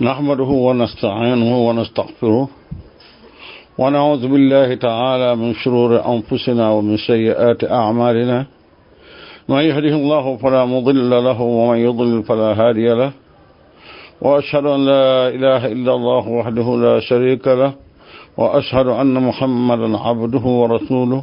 نحمده ونستعينه ونستغفره ونعوذ بالله تعالى من شرور أنفسنا ومن سيئات أعمالنا من يهده الله فلا مضل له ومن يضلل فلا هادي له وأشهد أن لا إله إلا الله وحده لا شريك له وأشهد أن محمدا عبده ورسوله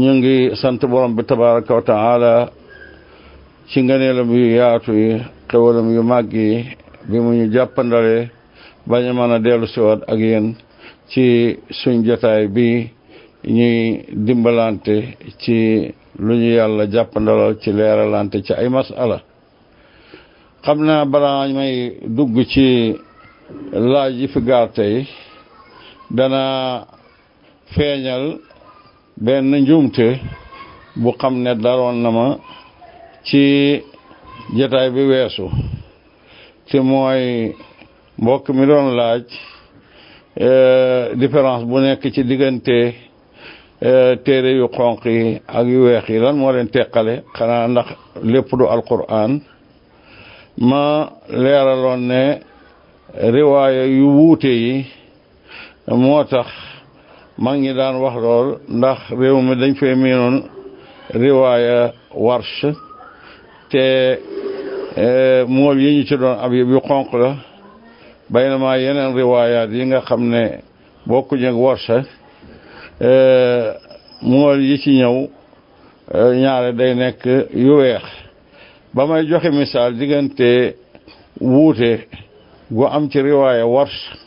ñu ngi sant borom bi tabaraka wa taala ci ngëneelam yu yaatu yi xewalam yu màgg yi bi mu ñu jàppandale ba ñu mën a dellu siwaat ak yéen ci suñ jotaay bi ñuy dimbalante ci lu ñu yàlla jàppandalal ci leeralante ci ay masala xam naa balaa may dugg ci laaj yi fi gaar tey dana feeñal benn njuumte bu xam ne daroon na ma ci jataay bi weesu te mooy mbokk mi doon laaj différence bu nekk ci diggante téere yu xonq yi ak yu weex yi lan moo leen teqale xanaa ndax lépp du alquran ma leeraloon ne riwaaya yu wuute yi moo tax mag ñi daan wax lool ndax réew mi dañ fay miinoon riwaaya warsh te mool yi ñu ci doon ab yëpp yu xonq la bay na maa yeneen riwaayaat yi nga xam ne bokkuñu ak warsh mool yi ci ñëw ñaare day nekk yu weex ba may joxe misaal diggante wuute gu am ci riwaaya warsh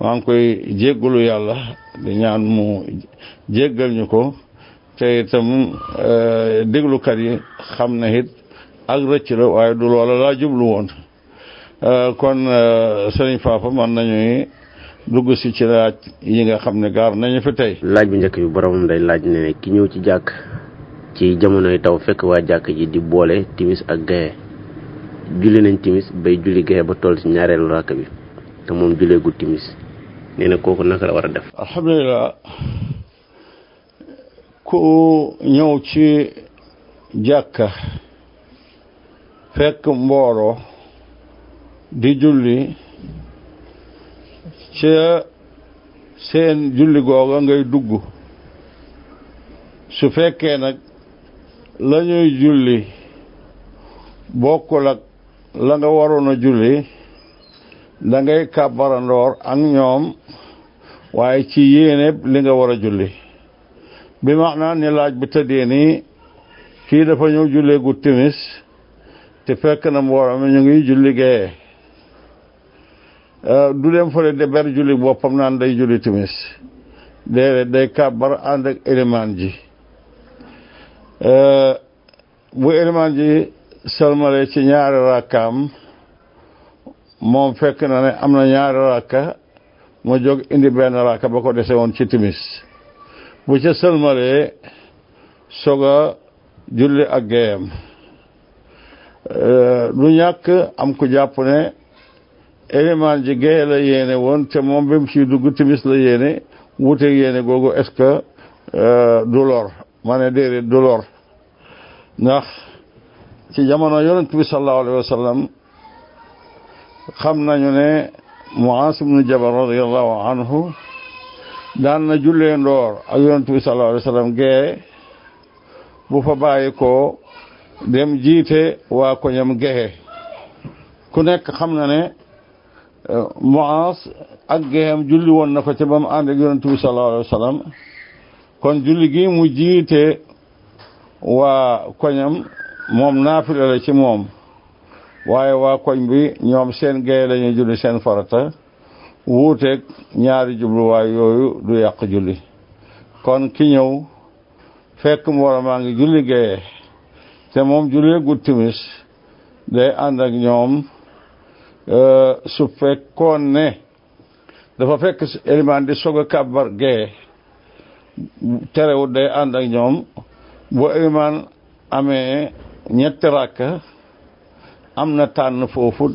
maa ngi koy jéggalu yàlla di ñaan mu jéggal ñu ko te itam déglukat yi xam na it ak rëcc la waaye du loola laa jublu woon kon sëriñ Papa man nañuy dugg si ci laaj yi nga xam ne gaar nañu fi tey laaj bu njëkk bi boromam day laaj ne ne ki ñëw ci jàkk ci jamonoy taw fekk waa jàkk ji di boole timis ak gaye julli nañ timis bay julli gaye ba toll ci ñaareelu ràkk bi te moom juleegul timis nee na kooku naka la war a def alhamdulilah ku ñëw ci jàkka fekk mbooloo di julli ca seen julli googa ngay dugg su fekkee nag la ñuy julli bokkul ak la nga waroon a julli da ngay kàbbarandoor ak ñoom waaye ci yéene li nga war a julli bi maanaam ni laaj bi tëddee nii kii dafa ñëw jullee gu timis te fekk na mbooloo mi ñu ngi julli gee du dem fële de ber julli boppam naan day julli timis déedéet day kàbbar ànd ak élimaan ji bu élimaan ji salmale ci ñaari rakkaam moom fekk na ne am na ñaari rakka mu jóg indi benn rakka ba ko dese woon ci timis bu ca salmalee soog a julli ak géeyam lu ñàkk am ku jàpp ne élimaan ji géeye la yéene woon te moom bi mu ciy dugg timis la yéene wuute yéene googu est-ce que du lor ma ne déedéet du lor ndax ci jamono yonent bi sallallahu alayhi wa sallam xam nañu ne Muaas ibnu Jabal radiyallahu anhu daan na jullee ndoor ak yonent bi sallallahu alayhi wa sallam gee bu fa bàyyi ko dem jiite waa koñam gexe ku nekk xam na ne Muaas ak gexem julli woon na ko ca ba mu ànd ak yonent bi sallallahu alayhi wa sallam kon julli gi mu jiite waa koñam moom naafila la ci moom waaye waa koñ bi ñoom seen gaye la ñuy julli seen farata wuuteeg ñaari jubluwaay yooyu du yàq julli kon ki ñëw fekk mbooloo maa ngi julli gaye te moom jullee gut timis day ànd ak ñoom su fekkoon ne dafa fekk elimaan di sog a kàbbar gee terewut day ànd ak ñoom bu elimaan amee ñetti ràkk am na tànn foofu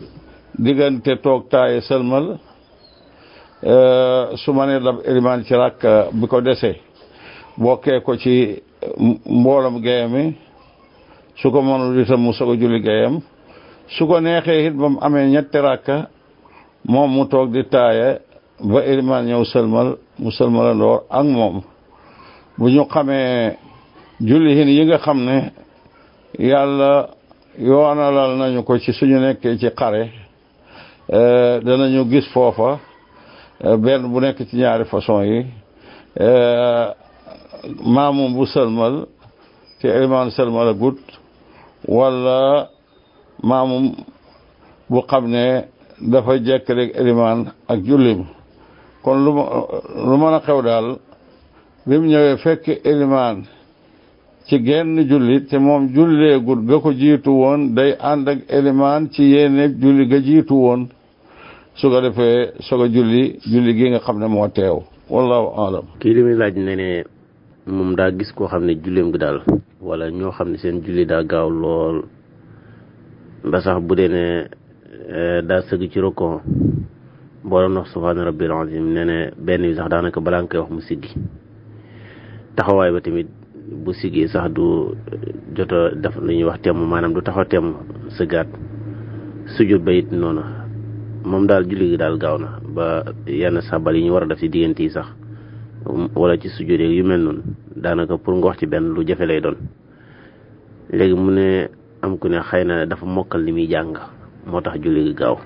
diggante toog taaye sëlmal su ma nee dab elimaan ci ràkk bi ko desee bokkee ko ci mboolam gee mi su ko mënul itam mu soog a julli gayam su ko neexee it ba mu amee ñetti ràkka moom mu toog di taaye ba ilimaan ñëw sëlmal mu sëlmala ndoor ak moom bu ñu xamee julli hin yi nga xam ne yàlla yoonalal nañu ko ci suñu nekkee ci xare danañu gis foofa benn bu nekk ci ñaari façon yi maamum bu sëlmal te ilimaan sëlmal a gut wala maamum bu xam ne dafa jekk rek elimaan ak jullim kon lu lu mën a xew daal bi mu ñëwee fekk elimaan ci genn julli te moom julleegul ga ko jiitu woon day ànd ak elimaan ci yéene julli ga jiitu woon su ko defee soog a julli julli gi nga xam ne moo teew wallahu alam kii li muy laaj ne ne moom daa gis koo xam ne julleem gi daal wala ñoo xam ne seen julli daa gaaw lool ba sax bu dee ne daa sëgg ci rokon boo doon wax subhaana rabbil azim nee ne benn bi sax daanaka balaa nga koy wax mu siggi taxawaay ba tamit bu siggee sax du jot a def lu ñuy wax temm maanaam du taxaw temm sëggaat sujjóot ba it noonu moom daal julli gi daal gaaw na ba yenn sàbbal yi ñu war a def ci diggante yi sax wala ci sujjóot yu mel noonu daanaka pour nga wax ci benn lu jafe lay doon léegi mu ne am ku ne xëy na dafa mokkal li muy jàng moo tax julli gi gaaw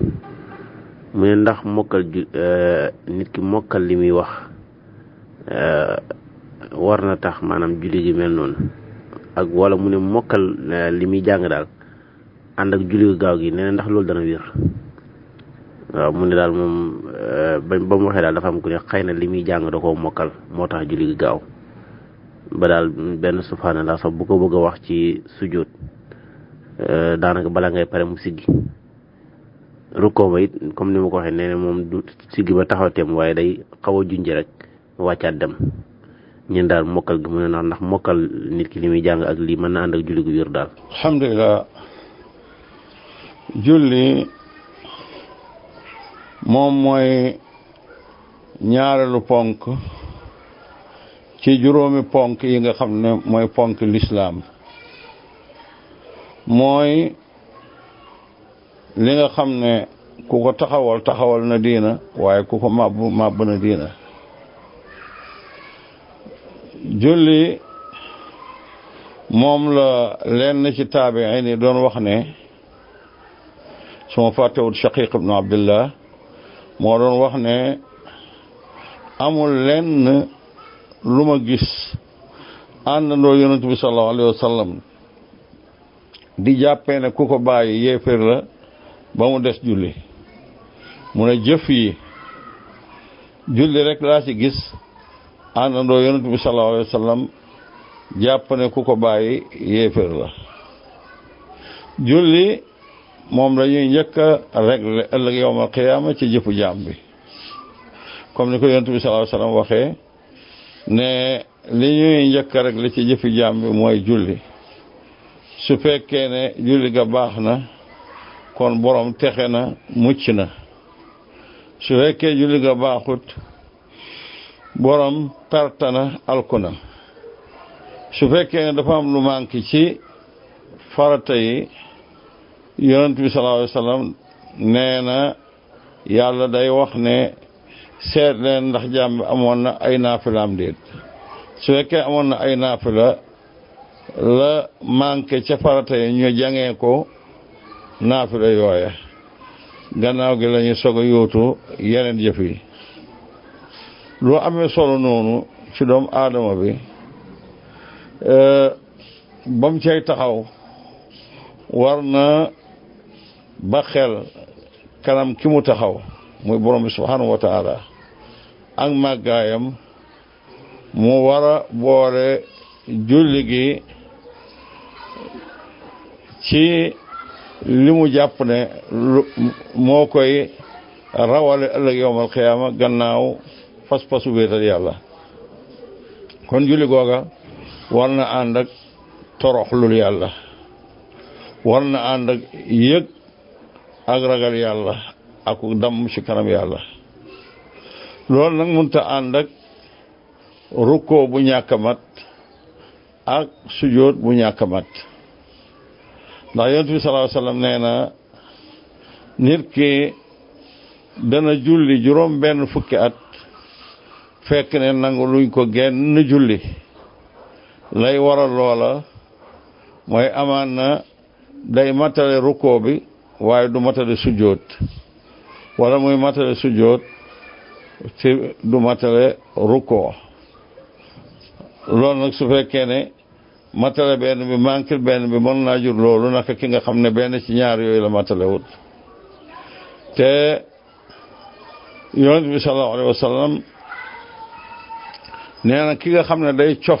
mu ne ndax mokkal ju euh, nit ki mokkal li muy wax euh, war na tax maanaam julli gi mel noonu ak wala mu ne mokkal euh, li muy jàng daal ànd ak julli gaaw gi nee na ndax loolu dana wér waaw mu ne daal moom ba ba mu waxee daal dafa am ku ne xëy na li muy jàng da koo mokkal moo tax julli gi gaaw ba daal benn subhanallah sax bu ko bëgg a wax ci sujjóot daanaka bala ngay pare mu siggi rukkoo ba it comme ni ma ko waxee nee na moom du siggi ba taxaw teem waaye day xaw a junj rek wàccaat dem ñun daal mokkal gi mu ne ndax mokkal nit ki li muy jàng ak lii mën na ànd ak julli gu wér daal alhamdulilah julli moom mooy ñaareelu ponk ci juróomi ponk yi nga xam ne mooy ponk lislaam mooy li nga xam ne ku ko taxawal taxawal na diina waaye ku ko màbb màbb na diina julli moom la lenn ci taabiin yi doon wax ne su ma fàttewut shaqiq ibnu abdillah moo doon wax ne amul lenn lu ma gis àndandoo yonent bi sallallahu alayhi wa sallam di jàppee ne ku ko bàyyi yéeféer la ba mu des julli mu ne jëf yi julli rek laa ci gis àndandoo yonent bi sallallahu alayhi wa sallam jàpp ne ku ko bàyyi yéeféer la julli moom la ñuy njëkk a régler ëllëg yowmal qiyaama ci jëfu jaam bi comme ni ko yonent bi sallallahu alayhi wa sallam waxee ne li ñuy njëkk rek li ci jëfi jaam bi mooy julli su fekkee ne julli ga baax na kon borom texe na mucc na su fekkee julli ga baaxut borom perte na alku na su fekkee ne dafa am lu manqué ci farata yi yonent bi sallallahu alayhi wa sallam nee na yàlla day wax ne seet leen ndax jaam bi amoon na ay naafilaam déet su fekkee amoon na ay naafila la manqué ca farata yi ñu jàngee ko naafila yooya gannaaw gi lañu soog a yóotu yeneen jëf yi lu amee solo noonu ci doomu aadama bi ba mu cay taxaw war na ba xel kanam ki mu taxaw muy borom bi subhanahu wa taala ak màggaayam mu war a boole julli gi ci li mu jàpp ne moo koy rawale ëllëg yowmal xiyaama gannaaw pas-pasu wéetal yàlla kon julli googa war na ànd ak toroxlul yàlla war na ànd ak yëg ak ragal yàlla ak damm ci kanam yàlla loolu nag mënta ànd ak rukkoo bu ñàkk a mat ak sujjóot bu ñàkk a mat ndax yonent bi sallallahu alayhi wasallam nee na nit ki dana julli juróom benn fukki at fekk ne nangu luñ ko genn julli lay waral loola mooy amaan na day matale rukkoo bi waaye du matale sujjóot wala muy matale sujjóot ci du matale rukkoo loolu nag su fekkee ne matale benn bi manqué benn bi mën naa jur loolu naka ki nga xam ne benn ci ñaar yooyu la matale wut te yonent bi sallallahu alayhi wa sallam nee na ki nga xam ne day cof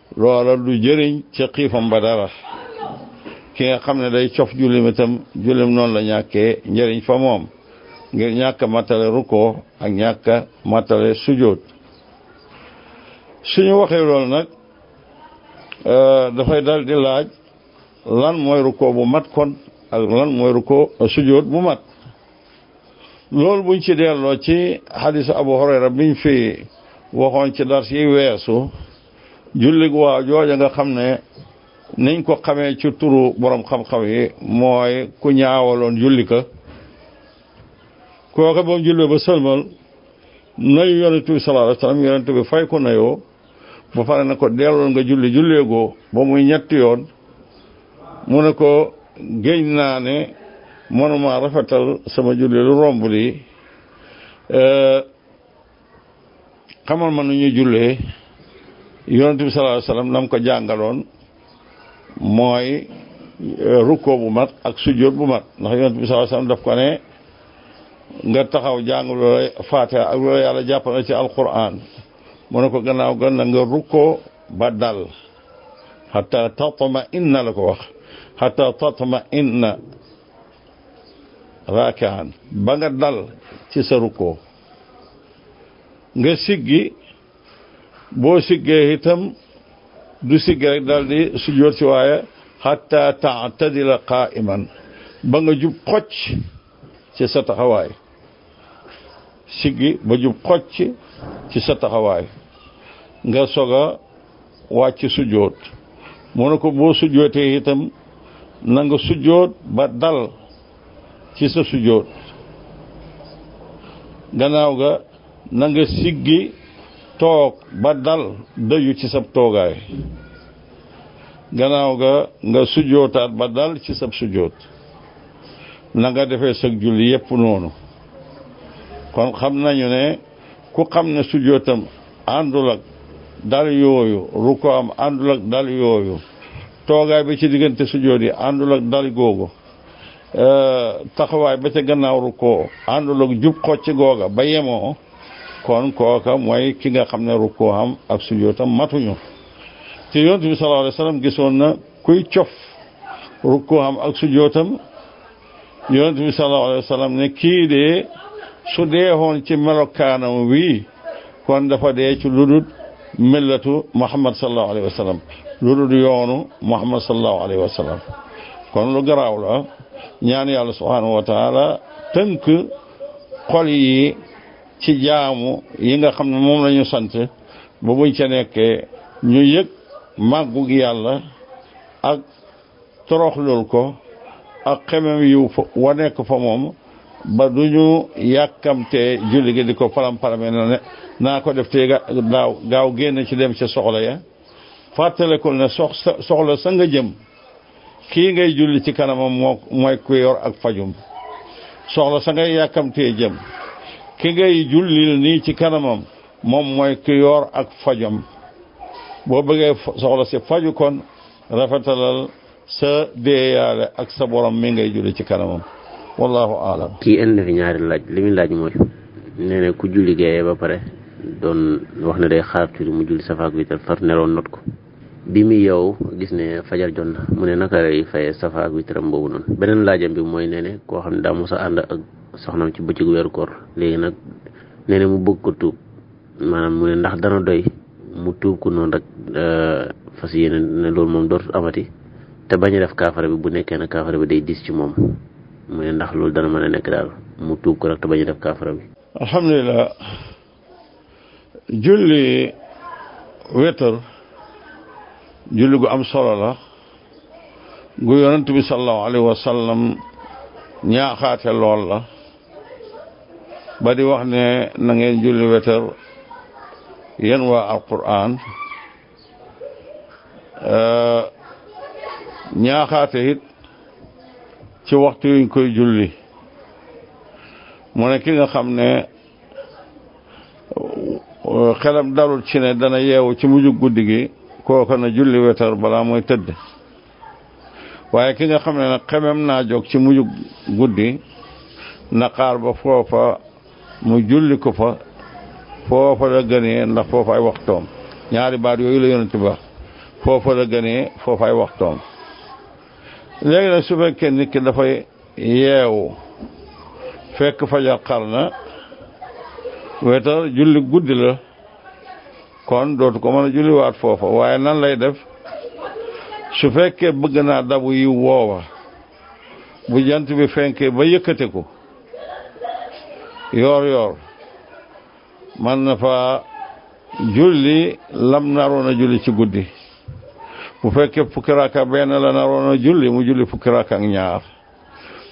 loola du jëriñ ca xiifam ba dara ki nga xam ne day cof jullim itam jullim noonu la ñàkkee njëriñ fa moom ngir ñàkk matale rukkoo ak ñàkk matale sujjóot suñu waxee loolu nag dafay dal di laaj lan mooy rukkoo bu mat kon ak lan mooy rukkoo sujjóot bu mat loolu buñ ci delloo ci xadisu abu hurayra biñ fi waxoon ci dars yi weesu jullig waa jooja nga xam ne niñ ko xamee ci turu borom xam-xam yi mooy ku ñaawaloon julli ka kooka ba mu jullee ba sëlmal nayu yonent bi sallallahu alayhi wa sallam yonent bi fay ko nayoo ba pare na ko delloon nga julli julleegoo ba muy ñetti yoon mu ne ko géñ naa ne mënuma rafetal sama julli lu romb lii xamal ma nu ñu jullee yonent bi sallallahu alayhi wasallam nam ko jàngaloon mooy rukkoo bu mat ak sujjóot bu mat ndax yonent bi sallallahu alayhi wasallam daf ko ne nga taxaw jàng loola faatiha ak loola yàlla jàpp na ci alquran mu ne ko gannaaw gan na nga rukkoo ba dal xata tatma inna la ko wax xata tatma inna raakaan ba nga dal ci sa rukkoo nga siggi boo siggee itam du siggi rek daal di sujjóot si waaye xatta taatadila qaiman ba nga jub xocc ci sa taxawaay siggi ba jub xocc ci sa taxawaay nga soog a wàcc sujjóot mu ne ko boo sujjóotee itam na nga sujjóot ba dal ci sa sujjóot gannaaw ga na nga siggi toog ba dal dëju ci sab toogaay gannaaw ga nga sujjóotaat ba dal ci sab sujjóot na nga defee sag julli yépp noonu kon xam nañu ne ku xam ne sujjóotam àndul ak dal yooyu ruko am àndul ak dal yooyu toogaay bi ci diggante sujjóot yi àndul ak dal googu taxawaay ba ca gannaaw rukkoo àndul ak jub xocc googa ba yemoo kon kooka mooy ki nga xam ne rukkoo am ak sujootam matuñu te yonent bi sallallahu alayhi wa sallam gisoon na kuy cof rukkoo am ak sujootam yonent bi sallallahu alayhi wa sallam ne kii de su deexoon ci melokaanam wii kon dafa dee ci lu dul millatu muhammad sallallahu alayhi wa sallam lu dul yoonu muhammad sallallahu alayhi wa sallam kon lu garaaw la ñaan yàlla subhanahu wa taala tënk xol yi ci jaamu yi nga xam ne moom la ñu sant ba buñ ca nekkee ñu yëg màggu gi yàlla ak toroxlul ko ak xemem yu wa nekk fa moom ba du ñu yàkkamtee julli gi di ko palam-palame na ne naa ko def te daaw gaaw génn ci dem ca soxla ya fàttalikul ne sox soxla sa nga jëm kii ngay julli ci kanamam moo mooy ku yor ak fajum soxla sa ngay yàkkamtee jëm ki ngay jullil nii ci kanamam moom mooy ku yor ak fajum boo bëggee soxla si faju kon rafetalal sa deeyaale ak sa borom mi ngay julli ci kanamam wallahu alam kii indi na fi ñaari laaj li muy laaj mooy nee na ku julli gaye ba pare doon wax ne day xaar tuuti mu julli safaak witar far nelaw not ko bi muy yow gis ne fajar jot na mu ne naka lay fayee safaak witaram boobu noonu beneen laajam bi mooy nee ne koo xam ne daa mos a ànd ak soxnaam ci bëccëgu weeru koor léegi nag nee na mu bëgg ko tuub maanaam mu ne ndax dana doy mu tuub ko noonu rek fas yéene ne loolu moom dootul amati te bañ a def kaafara bi bu nekkee ne kaafara bi day dis ci moom mu ne ndax loolu dana mën a nekk daal mu tuub ko rek te bañ a def kaafara bi alhamdulilah julli wetar julli gu am solo la gu yonent bi sallallahu alayhi wa sallam ñaaxaate lool la ba di wax ne na ngeen julli wetar yéen waa alquran ñaaxaate it ci waxtu yuñ koy julli mu ne ki nga xam ne xelam dalul ci ne dana yeewu ci mujj guddi gi kooka na julli wetar balaa mooy tëdd waaye ki nga xam ne nag xemem naa jóg ci mujj guddi na xaar ba foofa mu julli ko fa foofa la gënee ndax foofa ay waxtoom ñaari baat yooyu la yonent ba foofa la gënee foofa ay waxtoom léegi nag su fekkee nit ki dafay yeewu fekk fajar xar na wetar julli guddi la kon dootu ko mën a julliwaat foofa waaye nan lay def su fekkee bëgg naa dabu yi woowa bu jant bi fenkee ba yëkkate ko yoor yoor man na fa julli lam naroon a julli ci guddi bu fekkee fukki raaka benn la naroon a julli mu julli fukki raaka ak ñaar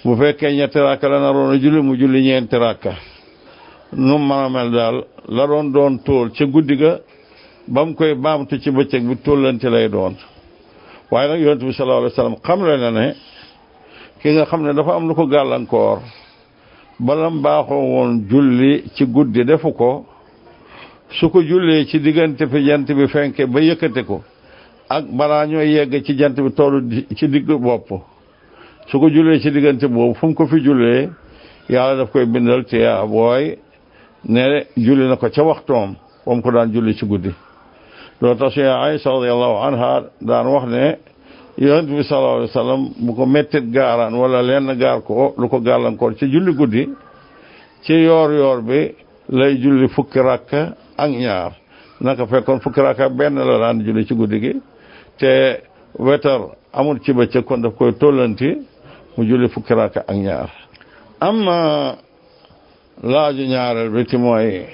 bu fekkee ñetti rakka la naroon a julli mu julli ñeenti rakka nu mën a mel daal la doon doon tóol ca guddi ga ba mu koy baamtu ci bëccëg bi tóolante lay doon waaye nag yonent bi sallallahu alayhi wa sallam xam le na ne ki nga xam ne dafa am lu ko gàllankoor balam baaxoo woon julli ci guddi defu ko su ko jullee ci diggante fi jant bi fenke ba yëkkate ko ak balaa ñoo yegg ci jant bi tollu ci digg bopp su ko jullee ci diggante boobu fu mu ko fi jullee yàlla daf koy bindal te yaa booy ne julli na ko ca waxtoom ba mu ko daan julli ci guddi loolu tax suñu Aysa radiyallahu anha daan wax ne yonent bi sallallahu alayhi wa sallam bu ko mettit gaaraan wala lenn gaar ko lu ko gàllankoor ci julli guddi ci yoor yoor bi lay julli fukki rakk ak ñaar naka fekkoon fukki rakk ak benn la daan julli ci guddi gi te wetar amul ci bëccëg kon daf koy tollanti mu julli fukki raaka ak ñaar amma laaju ñaareel bi ti mooy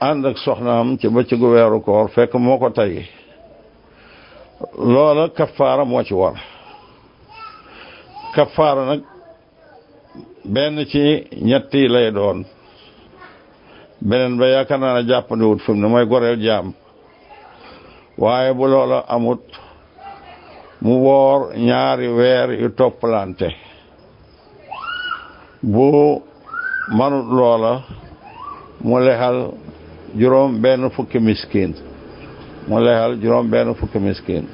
ànd ak soxnaam ci bëccëgu weeru koor fekk moo ko tey loola kafaara moo ci war kafaara nag benn ci ñett yi lay doon beneen ba yaakaar naa ne jàppandiwut fi mu ne mooy goreel jaam waaye bu loola amut mu woor ñaari weer yu toppalante bu manut loola mu lexal juróom benn fukki miskin mu lexal juróom benn fukki miskin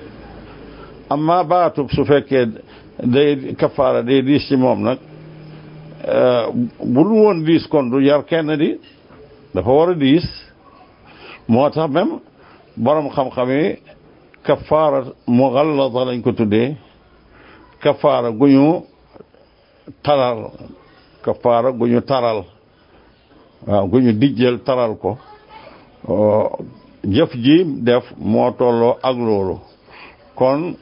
amma baatub su fekkee day kafaara day diis ci moom nag bu dul woon diis kon du jar kenn di dafa war a diis moo tax même borom xam-xam yi kafaara mughallada lañ ko tuddee kafaara gu ñu taral kafaara gu ñu taral waaw gu ñu dijjal taral ko jëf ji def moo tolloo ak loolu kon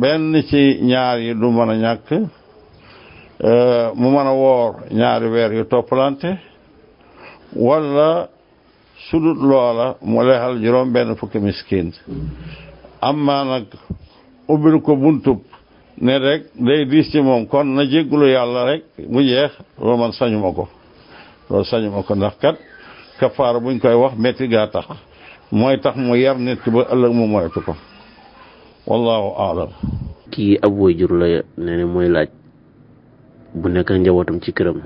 benn ci ñaar yi du mën a ñàkk mu mën a woor ñaari weer yu toppalante wala sudut loola mu leexal juróom benn fukki miskin amma nag ubbil ko buntub ne rek day diis ci moom kon na jéggulu yàlla rek mu jeex loolu man sañuma ko loolu sañuma ko ndax kat kafaara buñ koy wax métti gaa tax mooy tax mu yar nit ki ba ëllëg mu moytu ko wallahu aalam kii ab wayjur la ne ne mooy laaj bu nekk njabootam ci këram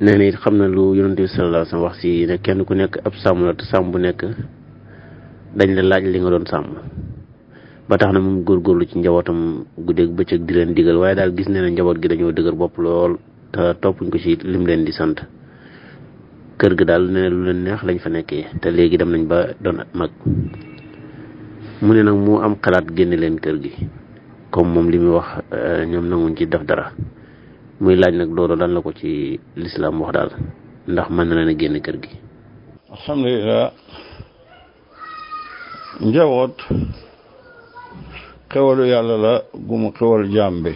nee na it xam na lu yonent bi sallallahu alayhi wasallam wax si ne kenn ku nekk ab sàmm la te sàmm bu nekk dañ la laaj li nga doon sàmm ba tax na moom góorgóorlu ci njabootam guddeeg bëccëg di leen digal waaye daal gis ne na njaboot gi dañoo dëgër bopp lool te toppuñ ko ci lim leen di sant kër gi daal ne lu leen neex lañ fa nekkee te léegi dem nañ ba doon mag mu ne nag mu am xalaat génne leen kër gi comme moom li muy wax ñoom nanguñ ci def dara muy laaj nag loolu lan la ko ci lislaam wax daal ndax mën na leen a génn kër gi alhamdulilah njaboot xewalu yàlla la gu mu xewal jaam bi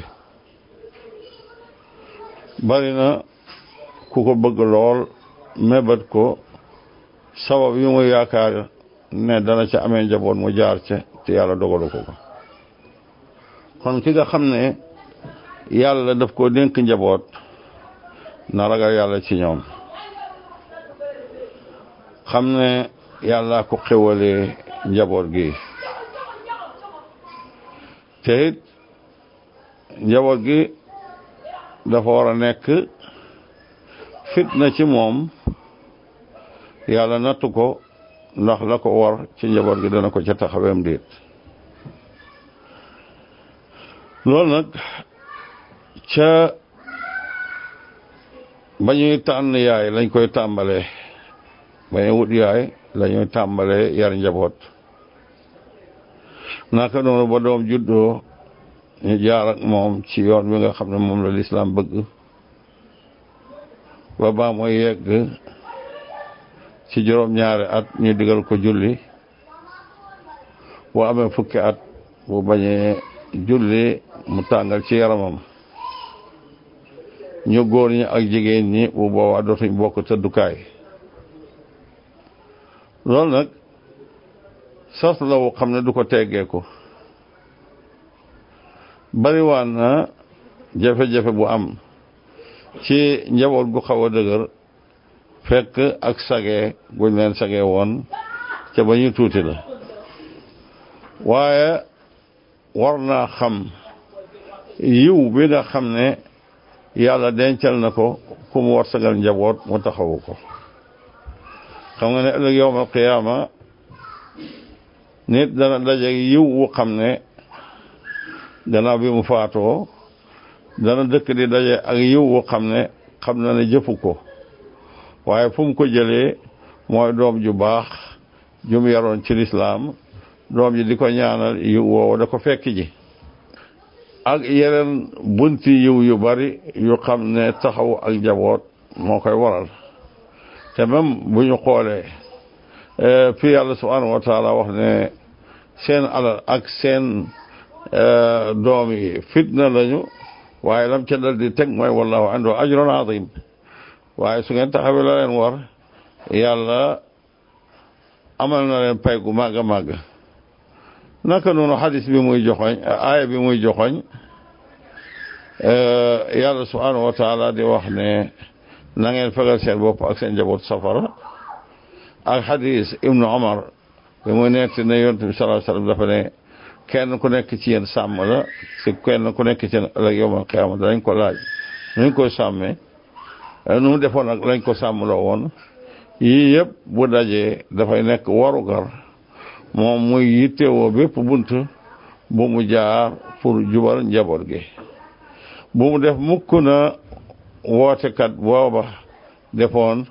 bari na ku ko bëgg lool mébat ko sabab yu mu yaakaar ne dana ca amee njaboot mu jaar ca te yàlla dogalu ko ko kon ki nga xam ne yàlla daf ko dénk njaboot na ragal yàlla ci ñoom xam ne yàlla ko xéwalee njaboot gi te it njaboot gi dafa war a nekk fitna ci moom yàlla nattu ko ndax la ko war ci njaboot gi dana ko ca taxaweem déet loolu nag ca ba ñuy tànn yaay lañ koy tàmbalee ba ñuy wut yaay la ñuy tàmbalee yar njaboot naka noonu ba doom juddoo ñu jaar ak moom ci yoon bi nga xam ne moom la lislaam bëgg ba baa mooy yegg ci juróom-ñaari at ñu digal ko julli bu amee fukki at bu bañee julli mu tàngal ci yaramam ñu góor ñi ak jigéen ñi bu boobaa dootuñ bokk tëddukaay loolu nag sas la wu xam ne du ko teggee ko bariwaan na jafe-jafe bu am ci njaboot gu xaw a dëgër fekk ak sage guñ leen sage woon ca ba ñu tuuti la waaye war naa xam yiw bi nga xam ne yàlla dencal na ko ku mu war sagal njaboot mu taxawu ko xam nga ne ëllëg yowmal qiyaama nit dana dajeeg yiw wu xam ne gannaaw bi mu faatoo dana dëkk di daje ak yiw wu xam ne xam na ne jëfu ko waaye fu mu ko jëlee mooy doom ju baax jum yaroon ci lislaam doom ji di ko ñaanal yiw woowu da ko fekk ji ak yeneen bunti yiw yu bari yu xam ne taxaw ak njaboot moo koy waral te même bu ñu xoolee fi yàlla subhanahu wa taala wax ne seen alal ak seen doom yi fitna lañu waaye lam ca dal di teg mooy wallahu andu ajrun azim waaye su ngeen taxawee la leen war yàlla amal na leen pay gu màgg a màgg naka noonu xadis bi muy joxoñ aaya bi muy joxoñ yàlla subhanahu wa taala di wax ne na ngeen fegal seen bopp ak seen njaboot safara ak xadis ibnu omar bi muy nett ne yonent bi sallallahu alayhi wasallam dafa ne kenn ku nekk ci yéen sàmm la si kenn ku nekk ci yéen ëllëg yowmal qiyaama danañ ko laaj nuñ koy sàmmee nu mu defoon nag lañ ko sàmmloo woon yii yëpp bu dajee dafay nekk warugar moom muy yittewoo bépp bunt bu mu jaar pour jubal njaboot gi bu mu def mukk na wootekat booba defoon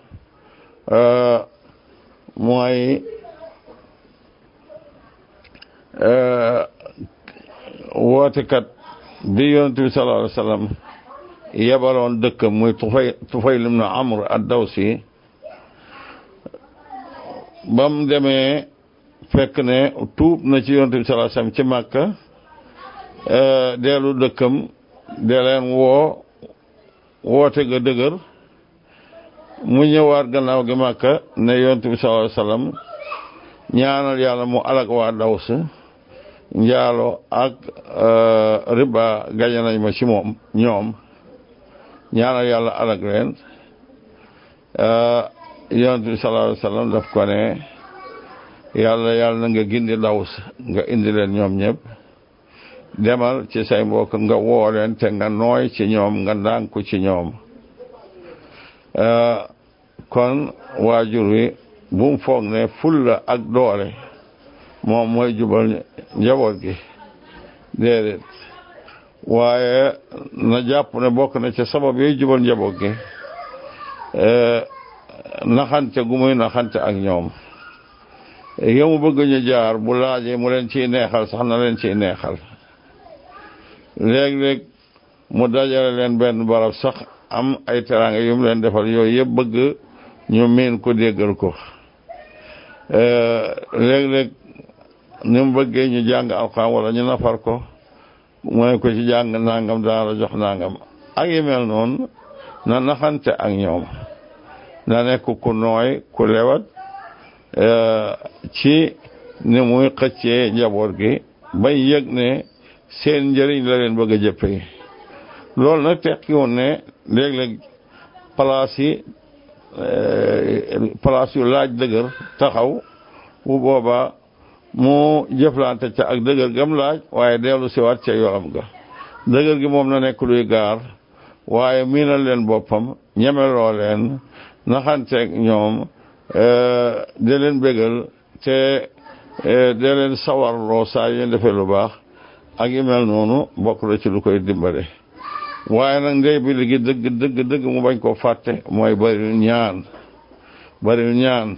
mooy wootekat bi yonent bi sallallahu alayhi wa sallam yebaloon dëkkam muy tufay tufayl ibn amr ad-dawsi ba mu demee fekk ne tuub na ci yonent bi sallallahu alayhi wa sallam ci màkka dellu dëkkam de leen woo woote ga dëgër mu ñëwaat gannaaw gi màkka ne yonent bi sallallahu alayhi wasallam ñaanal yàlla mu alak waa daws njaalo ak riba gañe nañ ma ci moom ñoom ñaanal yàlla alak leen yonent bi sallallahu alayhi wasallam daf ko ne yàlla yàlla na nga gindi daws nga indi leen ñoom ñëpp demal ci say mbokk nga woo leen te nga nooy ci ñoom nga ndànku ci ñoom kon waajur wi bu mu foog ne fulla ak doole moom mooy jubal njaboot gi déedéet waaye na jàpp ne bokk na ci sabab yooyu jubal njaboot gi naxante gu muy naxante ak ñoom yow mu bëgg ñu jaar bu laajee mu leen ciy neexal sax na leen ciy neexal léeg-léeg mu dajale leen benn barab sax am ay teraanga yu mu leen defal yooyu yëpp bëgg ñu miin ko déggal ko léeg-léeg ni mu bëggee ñu jàng alxuraan wala ñu nafar ko mu ne ko ci jàng nangam dana la jox nangam ak yi mel noonu na naxante ak ñoom na nekk ku nooy ku lewat ci ni muy xëccee njaboot gi bañ yëg ne seen njëriñ la leen bëgg a jëppee loolu nag tekki woon ne léeg-léeg place yi place yu laaj dëgër taxaw bu boobaa mu jëflante ca ak dëgër gam laaj waaye dellu si waat ca yoram ga dëgër gi moom na nekk luy gaar waaye miinal leen boppam ñemeloo leen naxanteeg ñoom de leen bégal te de leen sawarloo saa yéen defee lu baax ak yu mel noonu bokk na ci lu koy dimbale waaye nag ndey bi ligi dëgg dëgg dëgg mu bañ koo fàtte mooy bari ñaan bari ñaan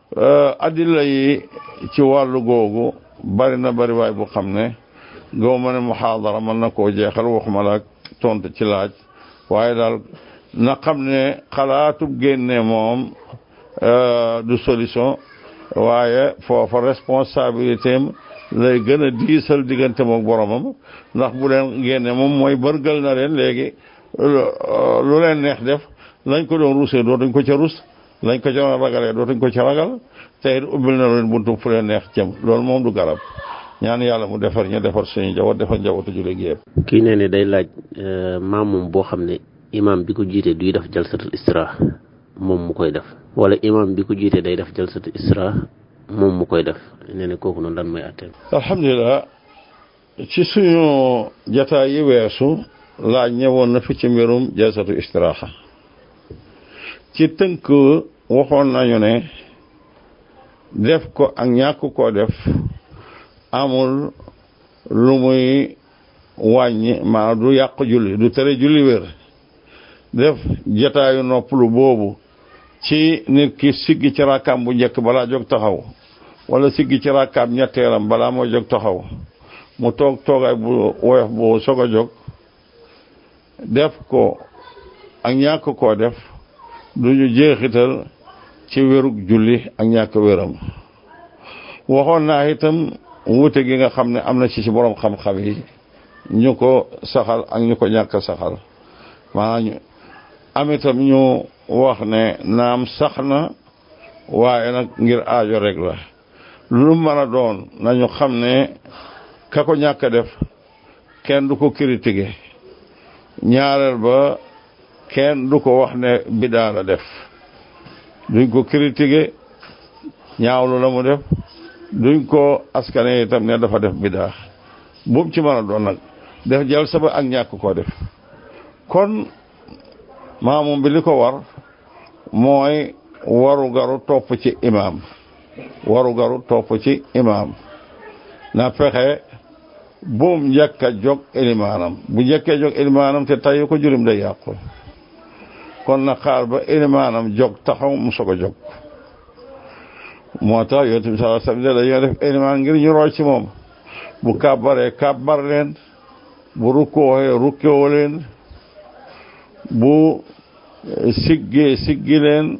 addila yi ci wàllu googu bari na bari waay bu xam ne gaw ma ne muhaadara mën na koo jeexal waxuma la tontu ci laaj waaye daal na xam ne xalaatub génne moom du solution waaye foofa responsabilité am lay gën a diisal diggante moom boromam ndax bu leen génne moom mooy bërgal na leen léegi lu leen neex def lañ ko doon rusee doo dañ ko ca rus lañ ko jonoon ragalee dootuñ ko ci ragal te it ubbil na leen buntu fu leen neex jëm loolu moom du garab ñaan yàlla mu defar ñu defar suñu njaboot defar njabootu jullit gi yëpp kii nee ne day laaj maamum boo xam ne imaam bi ko jiite duy def jalsatul istiraaha moom mu koy def wala imaam bi ko jiite day def jalsatul istiraaha moom mu koy def nee ne kooku noonu lan mooy àtteem alhamdulilah ci suñu jataay yi weesu laaj ñëwoon na fi ci mbirum jalsatu istiraaxa ci tënk waxoon nañu ne def ko ak ñàkk koo def amul lu muy wàññi maa du yàq julli du tere julli wér def jataayu noppalu boobu ci nit ki siggi ci rakkaam bu njëkk balaa jóg taxaw wala siggi ci rakkaam ñetteelam balaa moo jóg taxaw mu toog toogaay bu woyof boobu soog a jóg def ko ak ñàkk koo def du ñu jeexital ci wérug julli ak ñàkk wéram waxoon naa itam wuute gi nga xam ne am na ci ci borom xam-xam yi ñu ko saxal ak ñu ko ñàkk saxal maanaam ñu am itam ñu wax ne naam sax na waaye nag ngir aajo rek la lu mën a doon nañu xam ne ka ko ñàkk def kenn du ko critiquer ñaareel ba kenn du ko wax ne bidaa la def duñ ko critiquer ñaawlu la mu def duñ ko askane itam ne dafa def bidaa bu mu ci mën a doon nag def jël saba ak ñàkk koo def kon maamum bi li ko war mooy waru garu topp ci imaam waru garu topp ci imaam na fexe buum njëkk a jóg ilimaanam bu njëkkee jóg ilimaanam te tayu ko jurim day yàqu kon na xaar ba ilimaanam jóg taxaw mu soog a jóg moo tax yonent bi sallallahu alayhi wasallam ne dañoo def ilimaan ngir ñu roy ci moom bu kàbbaree kàbbar leen bu rukkooxee rukkoo leen bu siggee siggi leen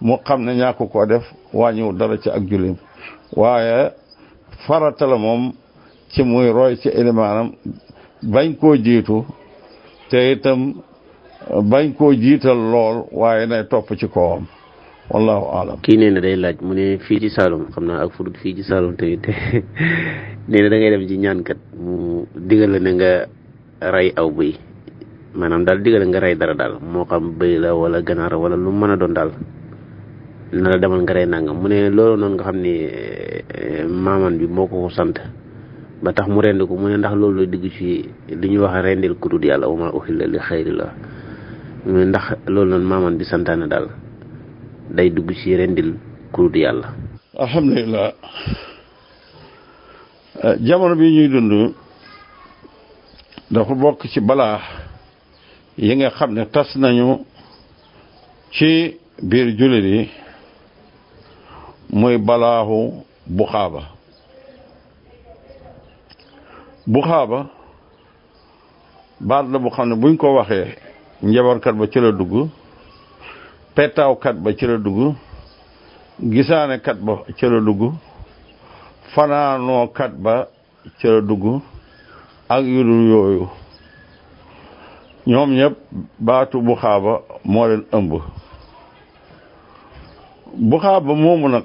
mu xam ne ñàkk koo def wàññiwu dara ci ak julleem waaye farata la moom ci muy roy ci ilimaanam bañ koo jiitu te itam bañ koo jiital lool waaye nay topp ci kawam wallahu alam kii nee na day laaj mu ne fii ci Saloum xam naa ak fu dul fii ci Saloum tamit nee na da ngay dem ci ñaankat mu digal la ne nga rey aw bëy maanaam daal digal nga rey dara daal moo xam bëy la wala ganaar wala lu mën a doon daal na la demal nga rey nangam mu ne loolu noonu nga xam ne maaman bi moo ko sant ba tax mu rend ko mu ne ndax loolu la digg ci li ñuy wax rendil ku dul yàlla wama uhilla li xayri la mu ne ndax loolu noonu maaman bi santaane daal day dugg ci rendil ku dul yàlla alhamdulilah eh, jamono bi ñuy dund dafa bokk ci balaa yi nga xam ne tas nañu ci biir jullit yi muy balaahu buxaaba buxaaba baat la bu xam ne buñ ko waxee njabarkat ba ci la dugg pettaawkat ba ci la dugg gisaanekat ba ci la dugg fanaanookat ba ci la dugg ak yu dul yooyu ñoom ñëpp baatu bu xaaba moo leen ëmb bu xaaba moomu nag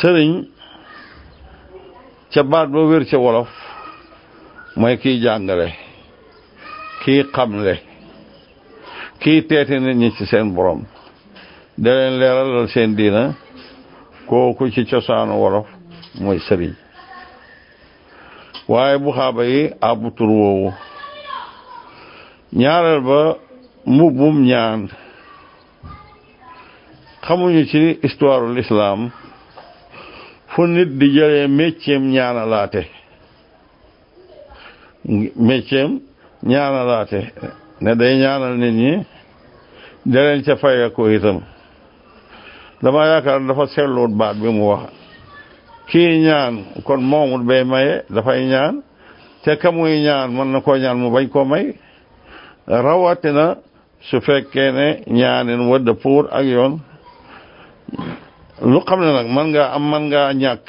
sëriñ ca baat ba wér ca wolof mooy kiy jàngale kiy xamle kiy teete nit ñi ci seen borom da leen leeralal seen diina kooku ci cosaanu wolof mooy sëriñ waaye bu xaaba yi àbbu tur woowu ñaareel ba mbubbum ñaan xamuñu ci histoire l'islam fu nit di jëlee métier ñaanalaate métier ñaanalaate ne day ñaanal nit ñi da leen ca fayee ko itam dama yaakaar dafa seetluwut baat bi mu wax kii ñaan kon moomut bay maye dafay ñaan te ka muy ñaan mën na koo ñaan mu bañ koo may rawatina su fekkee ne ñaanin wa dëppwut ak yoon lu xam ne nag man ngaa am man ngaa ñàkk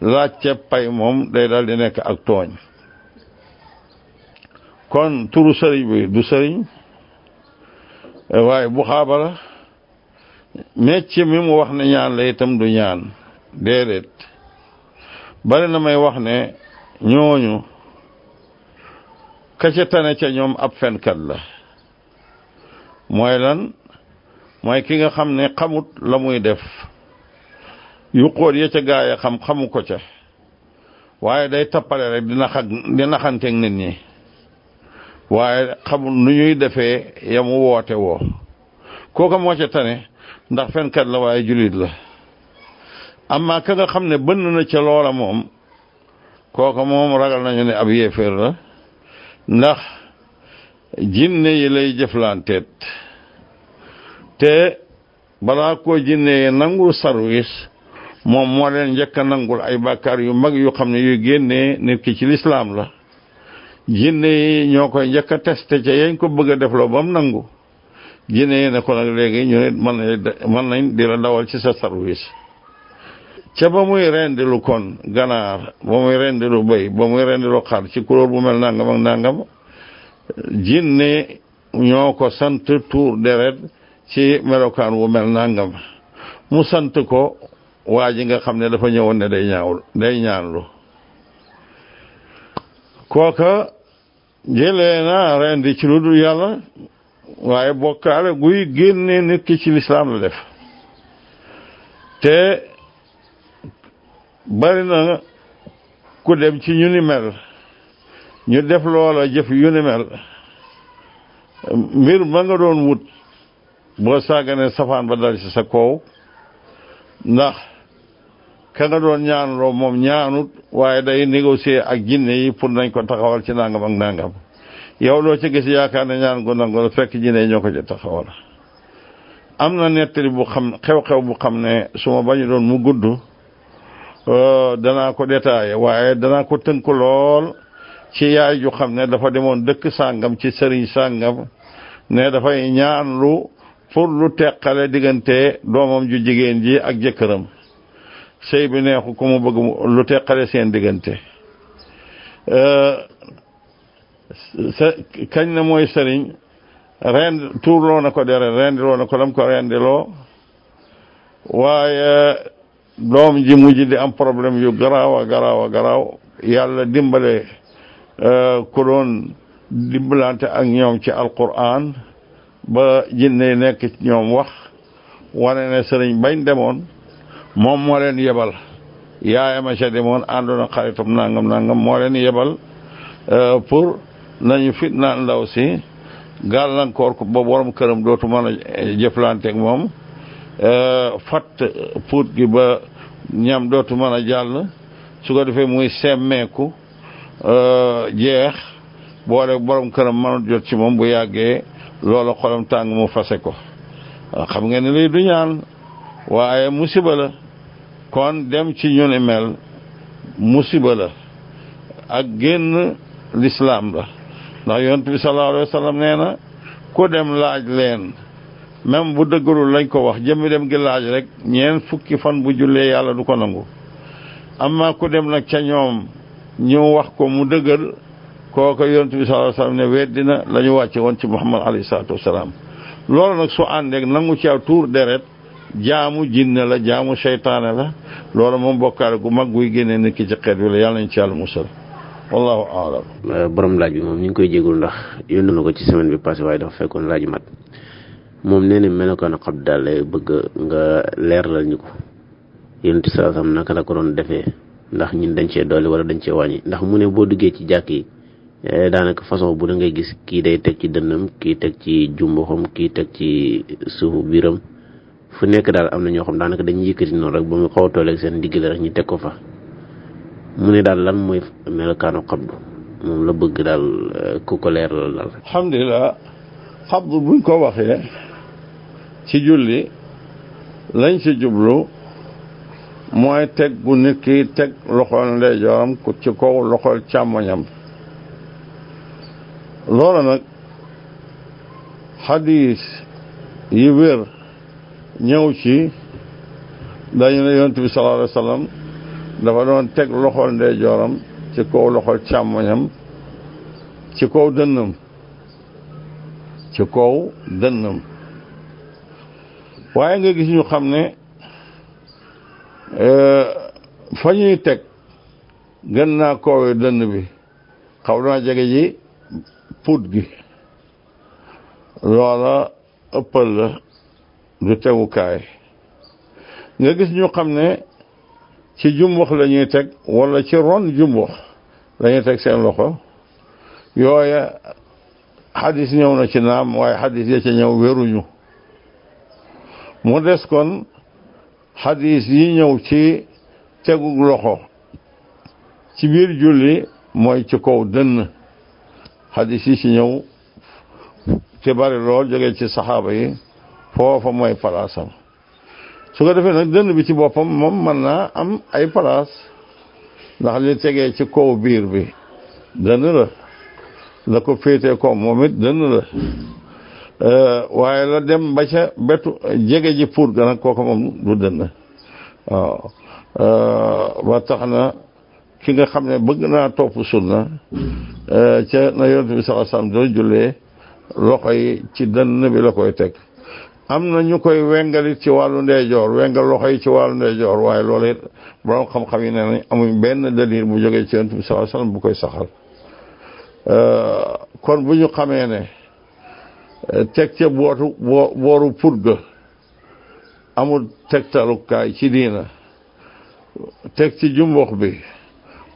laajte pay moom day daal di nekk ak tooñ kon turu sëriñ bi du sëriñ waaye bu xaabala mais ci mi mu wax ne ñaan la itam du ñaan déedéet bari na may wax ne ñooñu ka ca tane ca ñoom ab fenkat la mooy lan mooy ki nga xam ne xamut la muy def yu xóot ya ca gaaya xam xamu ko ca waaye day tappale rek dina xag dina xanteeg nit ñi waaye xamul nu ñuy defee yamu woote woo kooka moo ca tane ndax fenkat la waaye jullit la amma ka nga xam ne bënn na ca loola moom kooka moom ragal nañu ne ab yéeféer la ndax jinne yi lay jëflanteet te balaa koo jinne yi nangul sarwis moom moo leen njëkk a nangul ay bàkkaar yu mag yu xam ne yu génnee nit ki ci lislaam la jinne yi ñoo koy njëkk a testé ca yañ ko bëgg a defloo ba mu nangu jinne yi ne ko nag léegi ñu ne mën nañ mën nañ di la dawal ci sa service ca ba muy rendi lu kon ganaar ba muy rendi lu béy ba muy rendi lu xar ci couleur bu mel nangam ak nangam jinne ñoo ko sant tuur deret ci melokaan wu mel nangam mu sant ko waa ji nga xam ne dafa ñëwoon ne day ñaawul day ñaanlu kooka jëlee naa rendi ci lu dul yàlla waaye bokkaale guy génnee nit ki ci lislaam la def te bari na ku dem ci ñu ni mel ñu def loola jëf yu ni mel mbir ma nga doon wut boo sàgganee safaan ba dal ci sa koow ndax ka nga doon ñaanloo moom ñaanut waaye day négocier ak jinne yi pour nañ ko taxawal ci nangam ak nangam yow loo ci gis yaakaar ne ñaan gu nangu la fekk jinne yi ñoo ko ci taxawal am na nettali bu xam xew-xew bu xam ne su ma bañu doon mu gudd euh, danaa ko détaillé waaye danaa ko tënk lool ci yaay ju xam ne dafa demoon dëkk sàngam ci sëriñ sàngam ne dafay ñaan lu pour lu teqale diggante doomam ju jigéen ji ak jëkkëram sëy bi neexu ko mu bëgg lu teqale seen diggante euh, kañ na mooy sëriñ rend tuurloo na ko dere rendiloo na ko lam ko rendiloo waaye doom ji mujj di am problème yu garaaw a garaaw a garaaw yàlla dimbale ku doon dimbalante ak ñoom ci alquran ba jinne nekk ci ñoom wax wane ne sëriñ bañ demoon moom moo leen yebal yaayama ca demoon àndoon ak xaritam nangam nangam moo leen yebal pour nañu fitnaal ndaw si gàllankoor ko ba borom këram dootu mën a jëflanteeg moom fatt puut gi ba ñam dootu mën a jàll su ko defee muy semmeeku jeex boole borom këram mënut jot ci moom bu yàggee loola xolam tàng mu fase ko xam nga ne lii du ñaan waaye musiba la kon dem ci ñu ni mel musiba la ak génn lislaam la ndax yonent bi sallallahu alayhi wa sallam nee na ku dem laaj leen même bu dëggalul lañ ko wax jëmmi dem gi laaj rek ñeen fukki fan bu jullee yàlla du ko nangu amma ku dem nag ca ñoom ñu wax ko mu dëggal kooka yonent bi sallallahu alayhi wa sallam ne weddina la ñu wàcce woon ci Muhammad alayhi salaatu wasalaam loolu nag su àndeek nangu ci aw tuur deret jaamu jinne la jaamu seytaane la loolu moom bokkaale gu mag guy génnee nit ki ci xeet wi la yàlla nañ ci yàlla musal wallahu aalam borom laaj bi moom ñu ngi koy jégul ndax yónni na ko ci semaine bi passé waaye dafa fekkoon laaj mat moom nee na melokaanu xab daal lay bëgg nga leeralal ñu ko yonent salaasam naka la ko doon defee ndax ñun dañ cee dolli wala dañ cee wàññi ndax mu ne boo duggee ci jàkk yi daanaka façon bu ne ngay gis kii day teg ci dënnam kii teg ci jumboxam kii teg ci suufu biiram fu nekk daal am na ñoo xam daanaka dañuy yëkkati noonu rek ba mu xaw a tolleeg seen digg la rek ñu teg ko fa mu ne daal lan mooy melokaanu xabdu moom la bëgg daal ku ko leeral daal. alhamdulilah xabdu buñ ko waxee. ci julli lañ ci jublu mooy teg gu nit ki teg loxol ndeyjooram ku ci kaw loxol càmmoñam loola nag xadiis yi wér ñëw ci dañu ne yonent bi sallallahu alayhi wa sallam dafa doon teg loxol ndeyjooram ci kaw loxol càmmoñam ci kaw dënnam ci kaw dënnam waaye nga gis ñu xam ne fa ñuy teg gën naa koowe dënn bi xaw naa jege ji puut gi loola ëppal la du tegukaay nga gis ñu xam ne ci jumbox la ñuy teg wala ci ron jumbox la ñuy teg seen loxo yooye xadis ñëw na ci naam waaye xadis ya ca ñëw wéruñu mu des kon xadis yi ñëw ci tegug loxo ci biir julli mooy ci kaw dënn xadis yi ci ñëw te bari lool jóge ci saxaaba yi foofa mooy palaasam su ko defee nag dënn bi ci boppam moom mën naa am ay place ndax li tegee ci kaw biir bi dënn la la ko féetee kaw moom it dënn la waaye la dem ba ca betu jege ji pour gën a kooku moom du dënn waaw ba tax na ki nga xam ne bëgg naa topp sunna ca na yonent bi sallallahu alayhi wasallam doon jullee loxo yi ci dënn bi la koy teg am na ñu koy wengalit ci wàllu ndeyjoor wengal loxo yi ci wàllu ndeyjoor waaye loolu it borom xam-xam yi nee nañ amuñ benn dalil bu jógee ci yonent bi sallallahu alayhi wasallam bu koy saxal kon bu ñu xamee ne teg ca bootu booru put ga amul tegtalukaay ci diina teg ci jumbux bi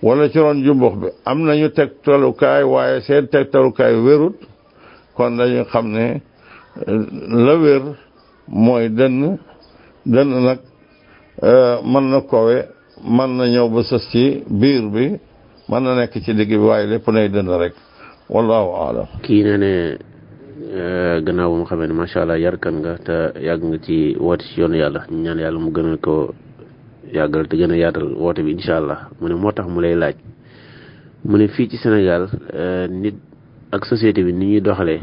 wala ci ron jumbux bi am nañu tegtalukaay waaye seen tegtalukaay wérut kon dañu xam ne la wér mooy dënn dënn nag mën na kowe mën na ñëw ba sës ci biir bi mën na nekk ci digg bi waaye lépp nay dënd rek wallahu aalam kii nee ne eh, gannaaw ba mu xamee ne macha allah yarkan nga te yàgg nga ci woote ci yoonu yàlla ñu ñaan yàlla mu gën a ko yàggal te gën a yaatal woote bi incha allah mu ne moo tax mu lay laaj mu ne fii ci Sénégal eh, nit ak société bi ni ñuy doxalee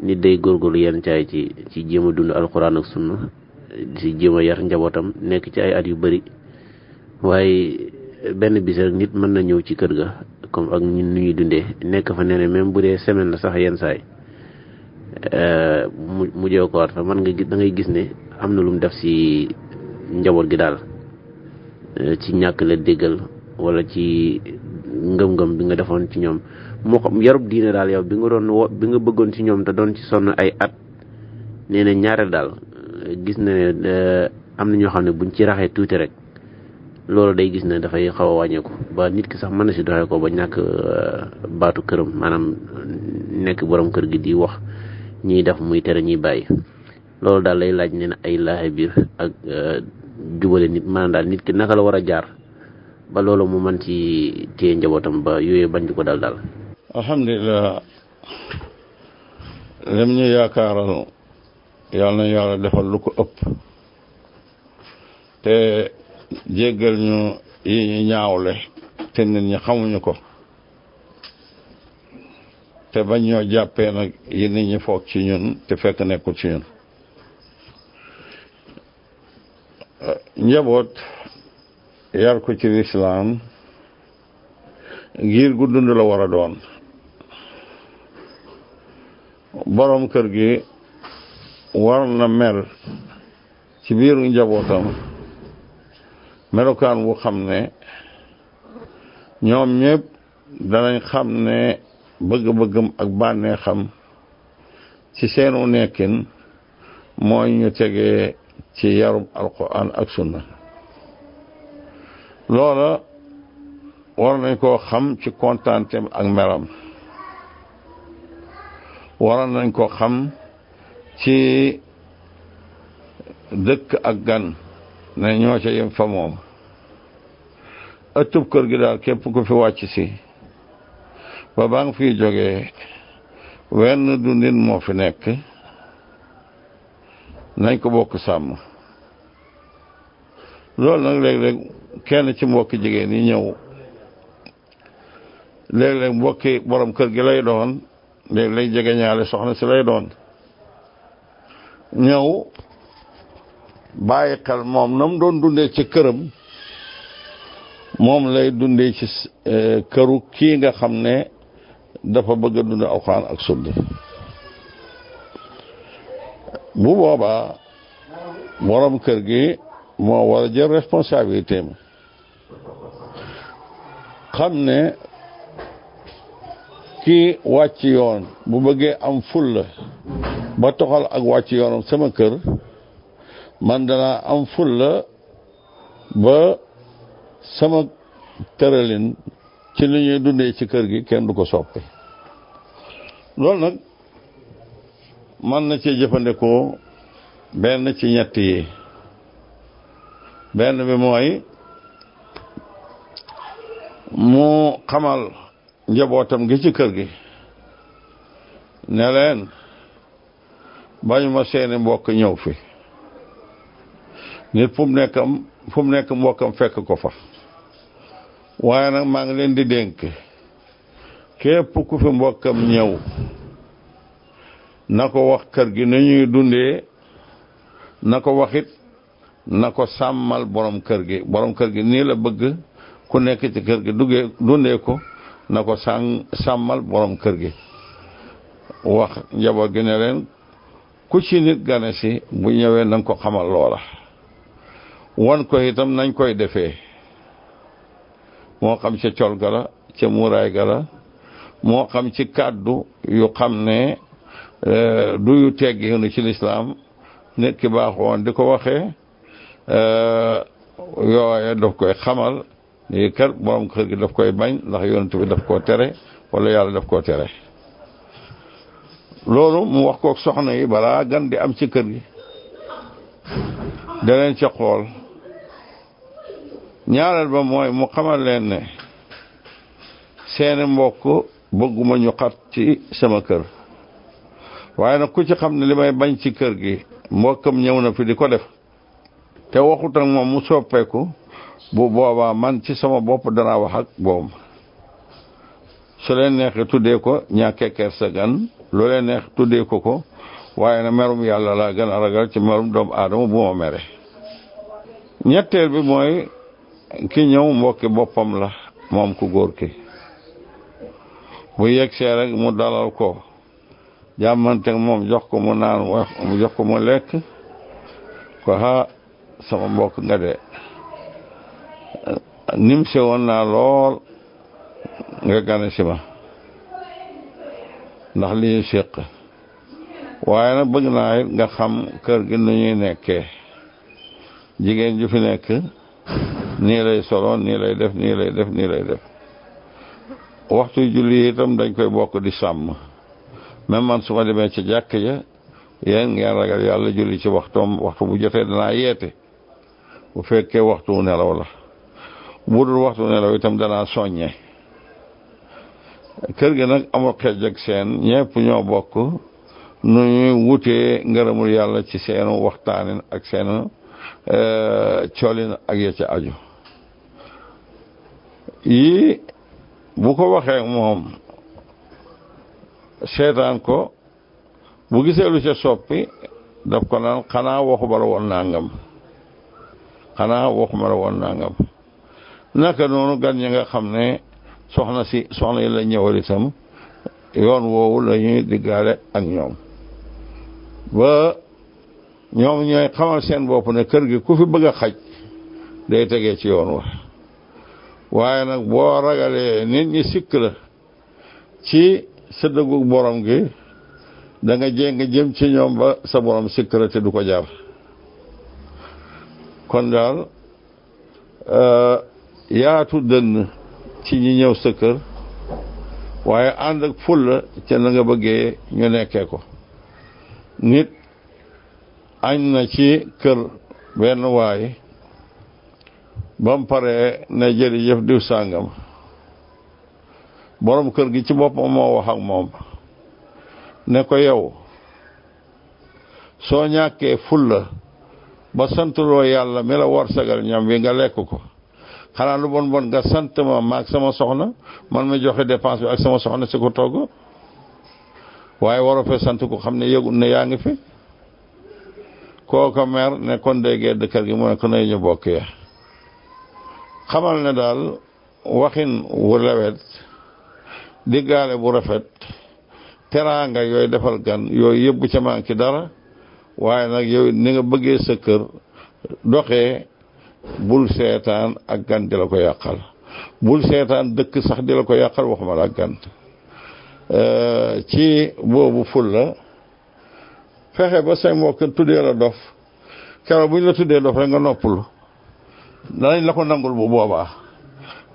nit day góorgóorlu yenn caay ci ci jéem a dund alxuraan ak sunna ci jéem a yar njabootam nekk ci ay at yu bari waaye benn bis rek nit mën na ñëw ci kër ga comme ak ñun nu ñuy dundee nekk fa nee ne même bu dee semaine la sax yenn saay mu mu jokkoor fa man nga gis da ngay gis ne am na lu mu def si njaboot gi daal ci ñàkk la déggal wala ci ngëm-ngëm bi nga defoon ci ñoom moo xam yarub diine daal yow bi nga doon wo bi nga bëggoon ci ñoom te doon ci sonn ay at nee na ñaareel daal gis na ne am na ñoo xam ne buñ ci raxee tuuti rek loolu day gis ne dafay xaw a wàññeeku ba nit ki sax mën na si doxee ko ba ñàkk baatu këram maanaam nekk borom kër gi di wax ñiy def muy tere ñuy bàyyi loolu daal lay laaj nee na ay laaxe biir ak jubale nit maanaam daal nit ki naka la war a jaar ba loolu mu mën ci téye njabootam ba yooyu bañ di ko dal daal alhamdulilah lim ñu yaakaaral yàlla na yàlla defal lu ko ëpp te jéggal ñu yi ñu ñaawle te nit ñi xamuñu ko te bañ ñoo jàppee nag yi nit ñi foog ci ñun te fekk nekkul ci ñun njaboot yar ko ci lislaam giir gu dund la war a doon boroom kër gi war na mel ci biiru njabootam melokaan wu xam ne ñoom ñëpp danañ xam ne bëgg-bëggam ak bànneexam ci seenu nekkin mooy ñu tegee ci yarub alquran ak sunna loola war nañ koo xam ci kontaanteem ak meram war nañ ko xam ci dëkk ak gan ne ñoo ca yem fa moom ëttub kër gi daal képp ku fi wàcc si ba baa nga fiy jógee wenn dundin moo fi nekk nañ ko bokk sàmm loolu nag léeg-léeg kenn ci mbokki jigéen yi ñëw léeg-léeg mbokki borom kër gi lay doon léeg-léeg jege ñaale soxna si lay doon ñëw bàyyi xel moom na mu doon dundee ci këram moom lay dundee ci këru kii nga xam ne dafa bëgg a dund alxuraan ak sunna bu boobaa borom kër gi moo war a jël responsabilité am xam ne kii wàcc yoon bu bëggee am fulla ba toxal ak wàcc yoonam sama kër man danaa am fulla ba sama tëralin ci li ñuy dundee ci kër gi kenn du ko soppi loolu nag mën na cee jëfandikoo benn ci ñett yi benn bi mooy mu xamal njabootam gi ci kër gi ne leen bañu ma seeni mbokk ñëw fi nit fu mu nekkam fu mu nekk mbokkam fekk ko fa waaye nag maa ngi leen di dénk képp ku fi mbokkam ñëw na ko wax kër gi ni ñuy dundee na ko waxit na ko sàmmal borom kër gi borom kër gi nii la bëgg ku nekk ci kër gi duggee dundee ko na ko sàng sàmmal borom kër gi wax njaboot gi ne leen ku ci nit gane si bu ñëwee nañ ko xamal loola wan ko itam nañ koy defee moo xam ca col ga la ca muuraay ga la moo xam ci kàddu yu xam ne du yu teggeenu ci lislaam nit ki baaxoon di ko waxee yooye daf koy xamal ni kat borom kër gi daf koy bañ ndax yonent bi daf koo tere wala yàlla daf koo tere loolu mu wax kook soxna yi balaa gan di am ci kër gi daneen ca xool ñaareel ba mooy mu xamal leen ne seeni mbokk bëgguma ñu xat ci sama kër waaye nag ku ci xam ne li may bañ ci kër gi mbokkam ñëw na fi di ko def te waxut ak moom mu soppeeku bu boobaa man ci sama bopp danaa wax ak boom su leen neexee tuddee ko ñàkkee kersa gan lu leen neex tuddee ko ko waaye na merum yàlla laa gën a ragal ci merum doomu aadama bu ma mere ñetteel bi mooy ki ñëw mbokki boppam la moom ku góor ki bu yegsee rek mu dalal ko jàmmante moom jox ko mu naan wax mu jox ko mu lekk ko ha sama mbokk nga de nim se woon naa lool nga gane si ma ndax li ñu séq waaye nag bëgg naa it nga xam kër gi nu ñuy nekkee jigéen ju fi nekk nii lay solo nii lay def nii lay def nii lay def waxtu julli itam dañ koy bokk di sàmm même man su ma demee ci jàkk ja yéen ngeen ragal yàlla julli ci waxtoom waxtu bu jotee danaa yeete bu fekkee waxtu nelaw la bu dul waxtu nelaw itam danaa soññe kër gi nag amul xeej ak seen ñëpp ñoo bokk nu ñuy wutee ngërëmul yàlla ci seenu waxtaanin ak seenu colin ak ya ca aju yii bu ko waxee moom seetaan ko bu gisee lu ca soppi daf ko naan xanaa waxuma la woon nangam xanaa waxuma la woon nangam naka noonu gan ñi nga xam ne soxna si soxna yi la ñëwal itam yoon woowu la ñuy diggaale ak ñoom ba ñoom ñooy xamal seen bopp ne kër gi ku fi bëgg a xaj day tegee ci yoon wa waaye nag boo ragalee nit ñi sikk la ci sa dëggu borom gi da nga jéng jëm ci ñoom ba sa borom sikk la te du ko jaar kon daal yaatu dënn ci ñi ñëw sa kër waaye ànd ak fulla ca na nga bëggee ñu nekkee ko nit añ na ci kër benn waay ba mu paree ne jërëjëf diw sàngam borom kër gi ci boppam moo wax ak moom ne ko yow soo ñàkkee fulla ba santuloo yàlla mi la war sagal ñam wi nga lekk ko xanaa lu bon bon nga sant ma maag sama soxna man ma joxe dépense bi ak sama soxna si ko togg waaye waroo fee sant ko xam ne yëgul ne yaa ngi fi kooka mer ne kon dee gedd kër gi mu ne ko nay ñu bokk ya xamal ne daal waxin wu lewet diggaale bu rafet teraanga yooyu defal gan yooyu yëpp ca manki dara waaye nag yow ni nga bëggee sa kër doxee bul seetaan ak gan di la ko yàqal bul seetaan dëkk sax di la ko yàqal waxuma la ak gan ci boobu ful la fexe ba say mbokk tuddee la dof keroog bu ñu la tuddee dof rek nga noppalu danañ la ko nangul bu boobaa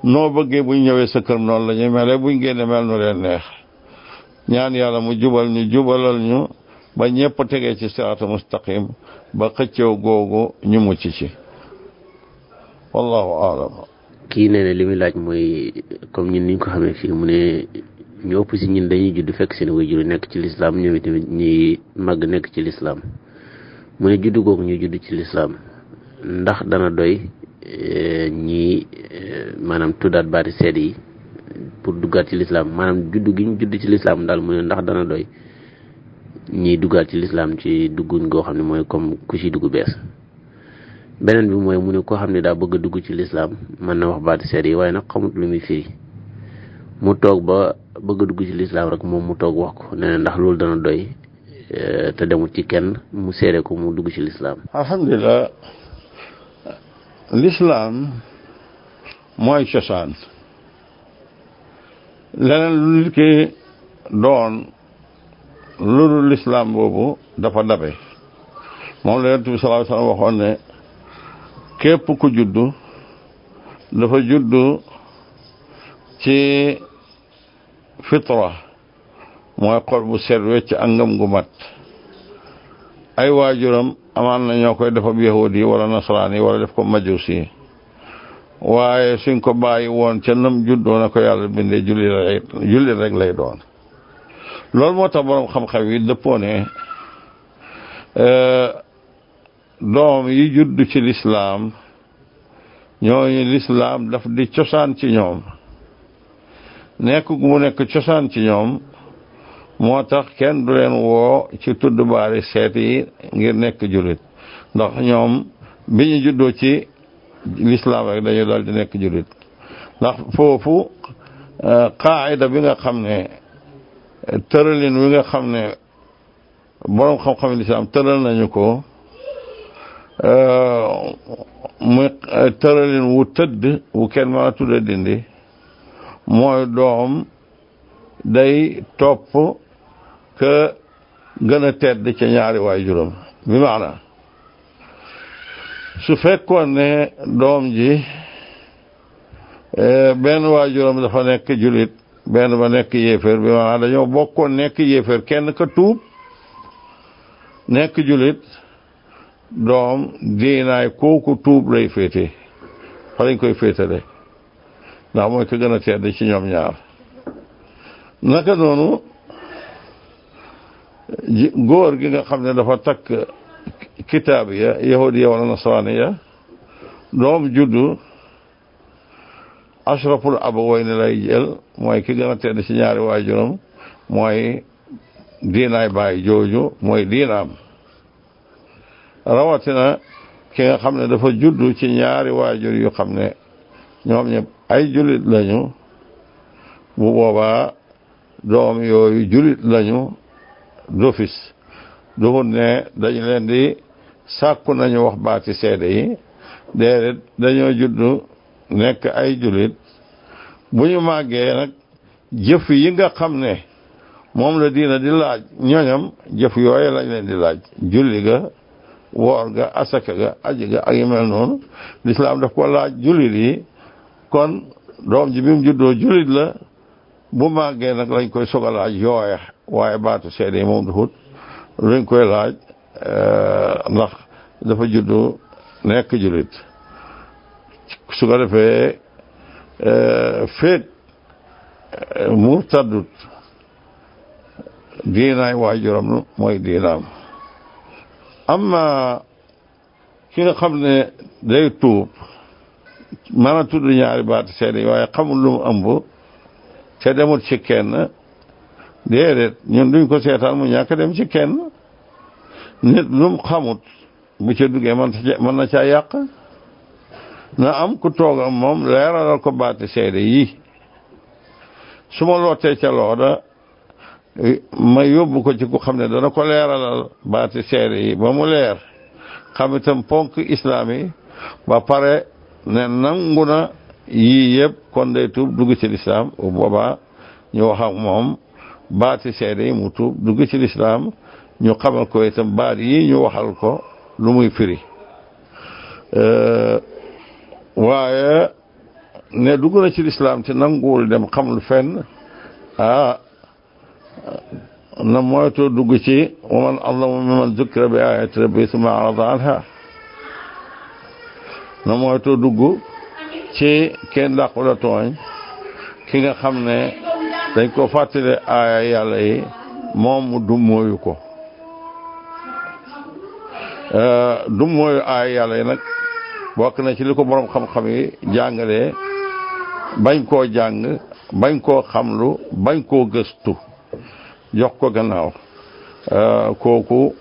noo bëggee buñ ñëwee sa kër noonu la ñuy mele buñ génne mel nu leen neex ñaan yàlla mu jubal ñu jubalal ñu ba ñëpp tegee ci siraata mustaqim ba xëccoo googu ñu mucc ci wallahu aalam kii nee na li muy laaj mooy comme ñun niñ ko xamee fii mu ne ñu ëpp si ñun dañuy judd fekk seen waajur yi nekk ci lislaam ñoom itamit ñuy màgg nekk ci lislaam mu ne juddu googu ñu judd ci lislaam ndax dana doy ñi maanaam tuddaat baati seede yi pour duggaat ci lislaam maanaam juddu gi ñu judd ci lislaam daal mu ne ndax dana doy ñiy duggaat ci lislaam ci dugguñ goo xam ne mooy comme ku ci dugg bees beneen bi mooy mu ne koo xam ne daa bëgg a dugg ci lislaam mën na wax baati seede yi waaye nag xamut lu muy firi mu toog ba bëgg a dugg ci lislaam rek moom mu toog wax ko nee na ndax loolu dana doy eh, te demut ci kenn mu seede ko mu dugg ci lislaam alhamdulilah lislaam mooy cosaan leneen lu nit ki doon lu dul lislaam boobu dafa dabe moom la yonent bi sallallahu alayhi wasallam waxoon ne képp ku juddu dafa juddu ci fitra mooy xol bu set wecc ak ngëm gu mat ay waajuram amaan na ñoo koy def ab yahudi yi wala nasaraan yi wala def ko majus yi waaye suñ ko bàyyi woon ca nam juddoo na ko yàlla bindee julli rek julli rek lay doon loolu moo tax boroom xam-xam yi dëppoo ne euh, doom yi judd ci lislaam ñooñu lislaam daf di cosaan ci ñoom nekk gu mu nekk cosaan ci ñoom moo tax kenn du leen woo ci tudd baari seet yi ngir nekk jullit ndax ñoom bi ñu juddoo ci lislaam rek dañuy daal di nekk jullit ndax foofu qaayida bi nga xam ne tëralin wi nga xam ne boroom xam-xam lislaam tëral nañu ko muy tëralin wu tëdd wu kenn mën a tudda dindi mooy doom day topp ka gën a tedd ca ñaari waay juróom bi maanaam su fekkoon ne doom ji eh, benn waajuram dafa nekk julit benn ba nekk yéeféer bi maanaam dañoo bokkoon nekk yéeféer kenn ka tuub nekk julit doom diinaay kooku tuub lay féete fa lañ koy féetale ndax mooy ko gën a tedd ci ñoom ñaar naka noonu góor gi nga xam ne dafa takk kitaab ya yahudiya wala nasraaniya doom juddu ashraful abawayni lay jël mooy ki gën a tedd ci ñaari waajuram mooy diinaay baay jooju mooy diinaam rawatina ki nga xam ne dafa juddu ci ñaari waajur yu xam ne ñoom ñëpp ay jullit lañu bu boobaa doom yooyu jullit lañu dofis duhut ne dañu leen di sàkku nañu wax baati seede yi déedéet dañoo juddu nekk ay jullit bu ñu màggee nag jëf yi nga xam ne moom la diina di laaj ñoñam jëf yooye lañ leen di laaj julli ga woor ga asaka ga aji ga ak yu mel noonu lislaam daf ko laaj jullit yi kon doom ji bi mu juddoo jullit la bu màggee nag lañ koy soog a laaj yooya waaye baatu seede yi moom duxut luñ koy laaj ndax dafa juddu nekk jullit su ko defee féet murtadut diinaay waajuram mooy diinaam amma ki nga xam ne day tuub mën a tudd ñaari baati seede yi waaye xamul lu mu ëmb te demut ci kenn déedéet ñun duñ ko seetaan mu ñàkk dem ci kenn nit lu mu xamut bu ca duggee man mën na caa yàq na am ku toog am moom leeralal ko baati seede yi su ma lootee ca loola ma yóbbu ko ci ku xam ne dana ko leeralal baati seede yi ba mu leer xam itam ponk islaam yi ba pare ne nangu na yii yëpp kon day tuub dugg ci lislaam boobaa ñu wax ak moom baati seede yi mu tuub dugg ci lislaam ñu xamal ko itam baat yi ñu waxal ko lu muy firi waaye ne dugg na ci lislaam te nanguwul dem xamul fenn ah na moytu dugg ci wa man adlamu mimman zukkira bi ayati rabbi summa arada anha na moytu dugg ci kenn dàqu la tooñ ki nga xam ne dañ ko fàttale aaya yàlla yi moom mu dummóoyu ko dummóoyu aaya yàlla yi nag bokk na ci li ko borom xam-xam yi jàngalee bañ koo jàng bañ koo xamlu bañ koo gëstu jox ko gannaaw kooku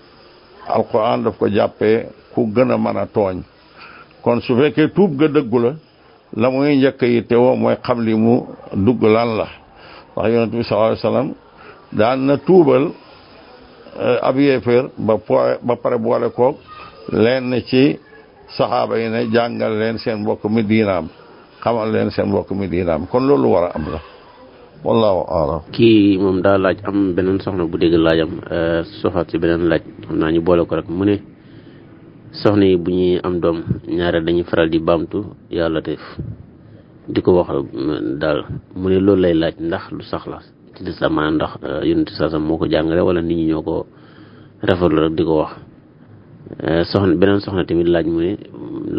alquran daf ko jàppee ku gën a mën a tooñ kon su fekkee tuub ga dëggu la la muy njëkk yi te woo mooy xam li mu dugg lan la ndax yonent bi sallallahu alayhi wasallam daan na tuubal ab yéeféer ba ba pare boole koog leen ci saxaaba yi ne jàngal leen seen mbokk mi diinaam xamal leen seen mbokk mi diinaam kon loolu war a am la wallahu aalam kii moom daa laaj am beneen soxna bu dégg laajam soxaat ci beneen laaj xam naa ñu boole ko rek mu ne soxna yi bu ñuy am doom ñaare dañuy faral di baamtu yàlla teef di ko wax daal mu ne loolu lay laaj ndax lu sax la ci lislaam maanaam ndax yonent saasam moo ko jàngale wala nit ñi ñoo ko rafetlu rek di ko wax soxna beneen soxna tamit laaj mu ne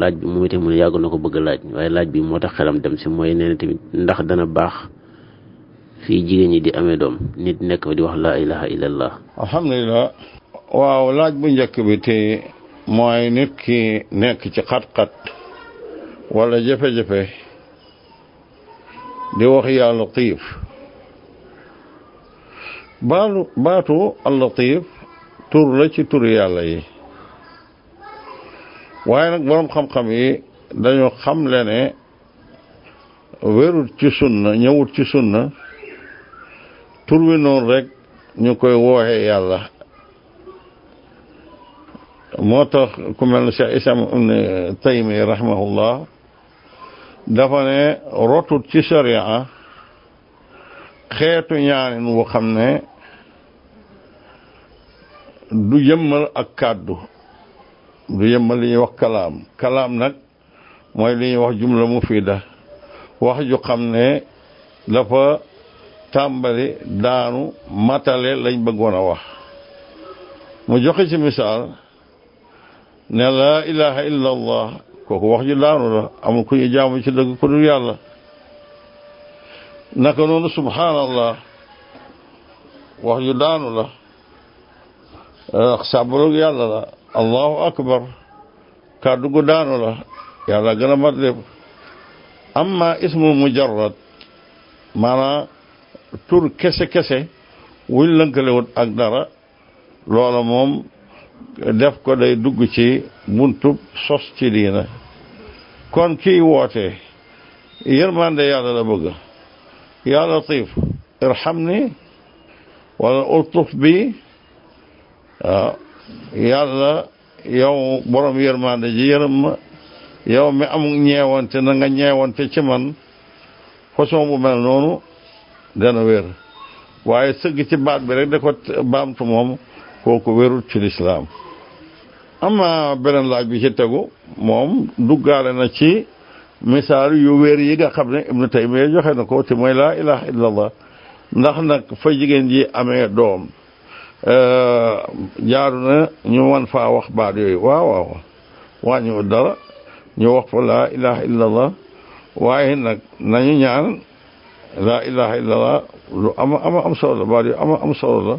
laaj bi moom itam mu ne yàgg na ko bëgg laaj waaye laaj bi moo tax xelam dem si mooy nee na tamit ndax dana baax fii jigéen ñi di amee doom nit nekk fa di wax laa ilaha illallah alhamdulilah waaw laaj bu njëkk bi te mooy nit ki nekk ci xat-xat wala jafe-jafe di wax yaa latif baalu baatu al latif tur la ci tur yàlla yi waaye nag boroom xam-xam yi dañu xam le ne wérut ci sunna ñëwut ci sunna tur wi noonu rek ñu koy wooxe yàlla moo tax ku mel ne Cheikh Isam ibn Taymi rahimahullah dafa ne rotut ci sharia xeetu ñaanin wu xam ne du yëmmal ak kàddu du yëmmal li ñuy wax kalaam kalaam nag mooy li ñuy wax jumla mufida wax ju xam ne dafa tàmbali daanu matale lañ bëggoon a wax mu joxe ci misaal ne laa ilaha illa allah kooku wax ji daanu la amul ku ñu jaamu ci dëgg ku dul yàlla naka noonu subhanallah wax ju daanu la sàbbalug yàlla la allahu akbar kàddu gu daanu la yàlla gën a mat lépp amma ismul mujarrad maanaam tur kese kese wuñ lënkalewut ak dara loola moom def ko day dugg ci buntub sos ci diina kon kiy woote yërmande yàlla la bëgg yaa latif irham ni wala ultuf bi waaw yàlla yow borom yërmande ji yërëm ma yow mi am ñeewante na nga ñeewante ci man façon bu mel noonu dana wér waaye sëgg ci baat bi rek da ko baamtu moom kooku wérul ci lislaam ama beneen laaj bi ci tegu moom duggaale na ci misaal yu wér yi nga xam ne ibnu taymiya joxe na ko te mooy laa ilaha illa allah ndax nag fa jigéen ji amee doom euh, jaaru na ñu mën faa wax baat yooyu waaw waaw wàññiwul dara ñu wax fa laa ilaha illallah waaye nag nañu ñaan laa ilaha illallah lu ama ama am solo la baat yu ama am solo la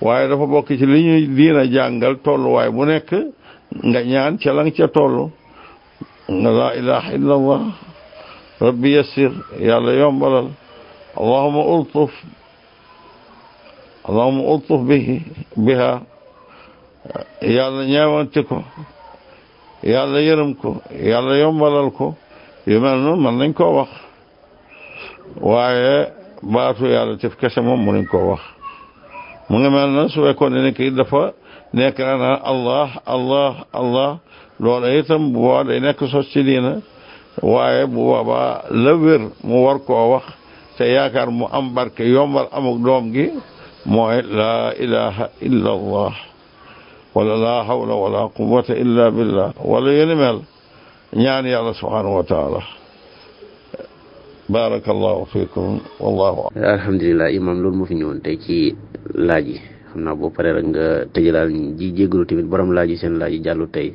waaye dafa bokk ci li ñuy diina jàngal tolluwaay bu nekk nga ñaan ca lang ca toll nga laa ilaha illallah rabbi yassir yàlla yombalal allahuma ultuf allahuma ultuf bihi biha yàlla ñeewante ko yàlla yërëm ko yàlla yombalal ko yu mel noonu mën nañ koo wax waaye baatu yàlla tif kese moom mënuñ koo wax mu ngi mel na su fekkoon ne kii dafa nekk na naan allah allah allah loola itam bu baax day nekk sos ci diina waaye bu boobaa la wér mu war koo wax te yaakaar mu am barke yombal amuk doom gi mooy laa ilaha illa allah wala laa hawla wala quwwata illa billah wala yéni mel ñaan yàlla subhanahu wa taala barakallahu fikum wallahu alhamdulilah imam loolu moo fi ñëwoon tey ci laaj yi xam naa boo paree rek nga tëjalaal ji jégalu tamit borom laaj yi seen laaj yi jàllu tey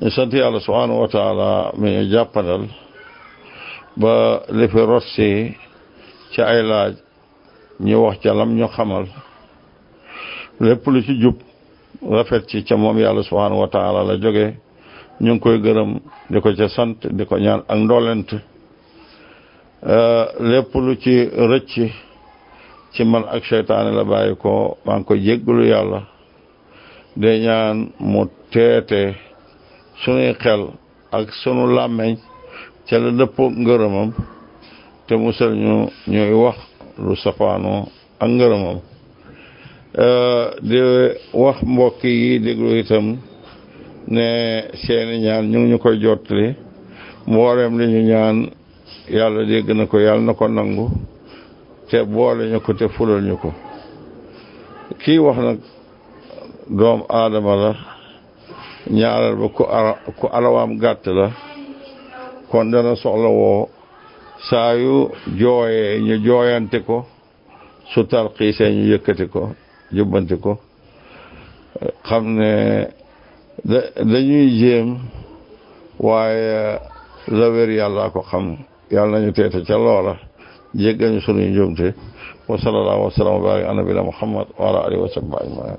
ñu sant yàlla subhanahu wa taala mi ñu jàppandal ba li fi rossi ci ay laaj ñu wax ca lam ñu xamal lépp lu ci jub rafet ci ca moom yàlla subhanahu wa taala la jóge ñu ngi koy gërëm di ko ca sant di ko ñaan ak ndolent lépp lu ci rëcc ci man ak seytaane la bàyyi ko maa ngi koy jéggalu yàlla de ñaan mu teete sunuy xel ak sunu làmmeñ ca la dëppoo ngërëmam te musal ñu ñuy wax lu safaanu ak ngërëmam di wax mbokk yi déglu itam ne seeni ñaan ñu ngi ñu koy jottali mboolem li ñu ñaan yàlla dégg na ko yàlla na ko nangu te boole ñu ko te fulal ñu ko kii wax nag doom aadama la ñaareel ba ku ara ku arawaam gàtt la kon dana soxla woo saa yu jooyee ñu jooyante ko su tarxiisee ñu yëkkati ko jubbanti ko xam ne da dañuy jéem waaye la wér yàllaa ko xam yàlla nañu teete ca loola jéggañu sunuy njuumte wa sallallahu wa sallam wa barik ala nabina muhammad wa ala alihi wa sahbihi ajmain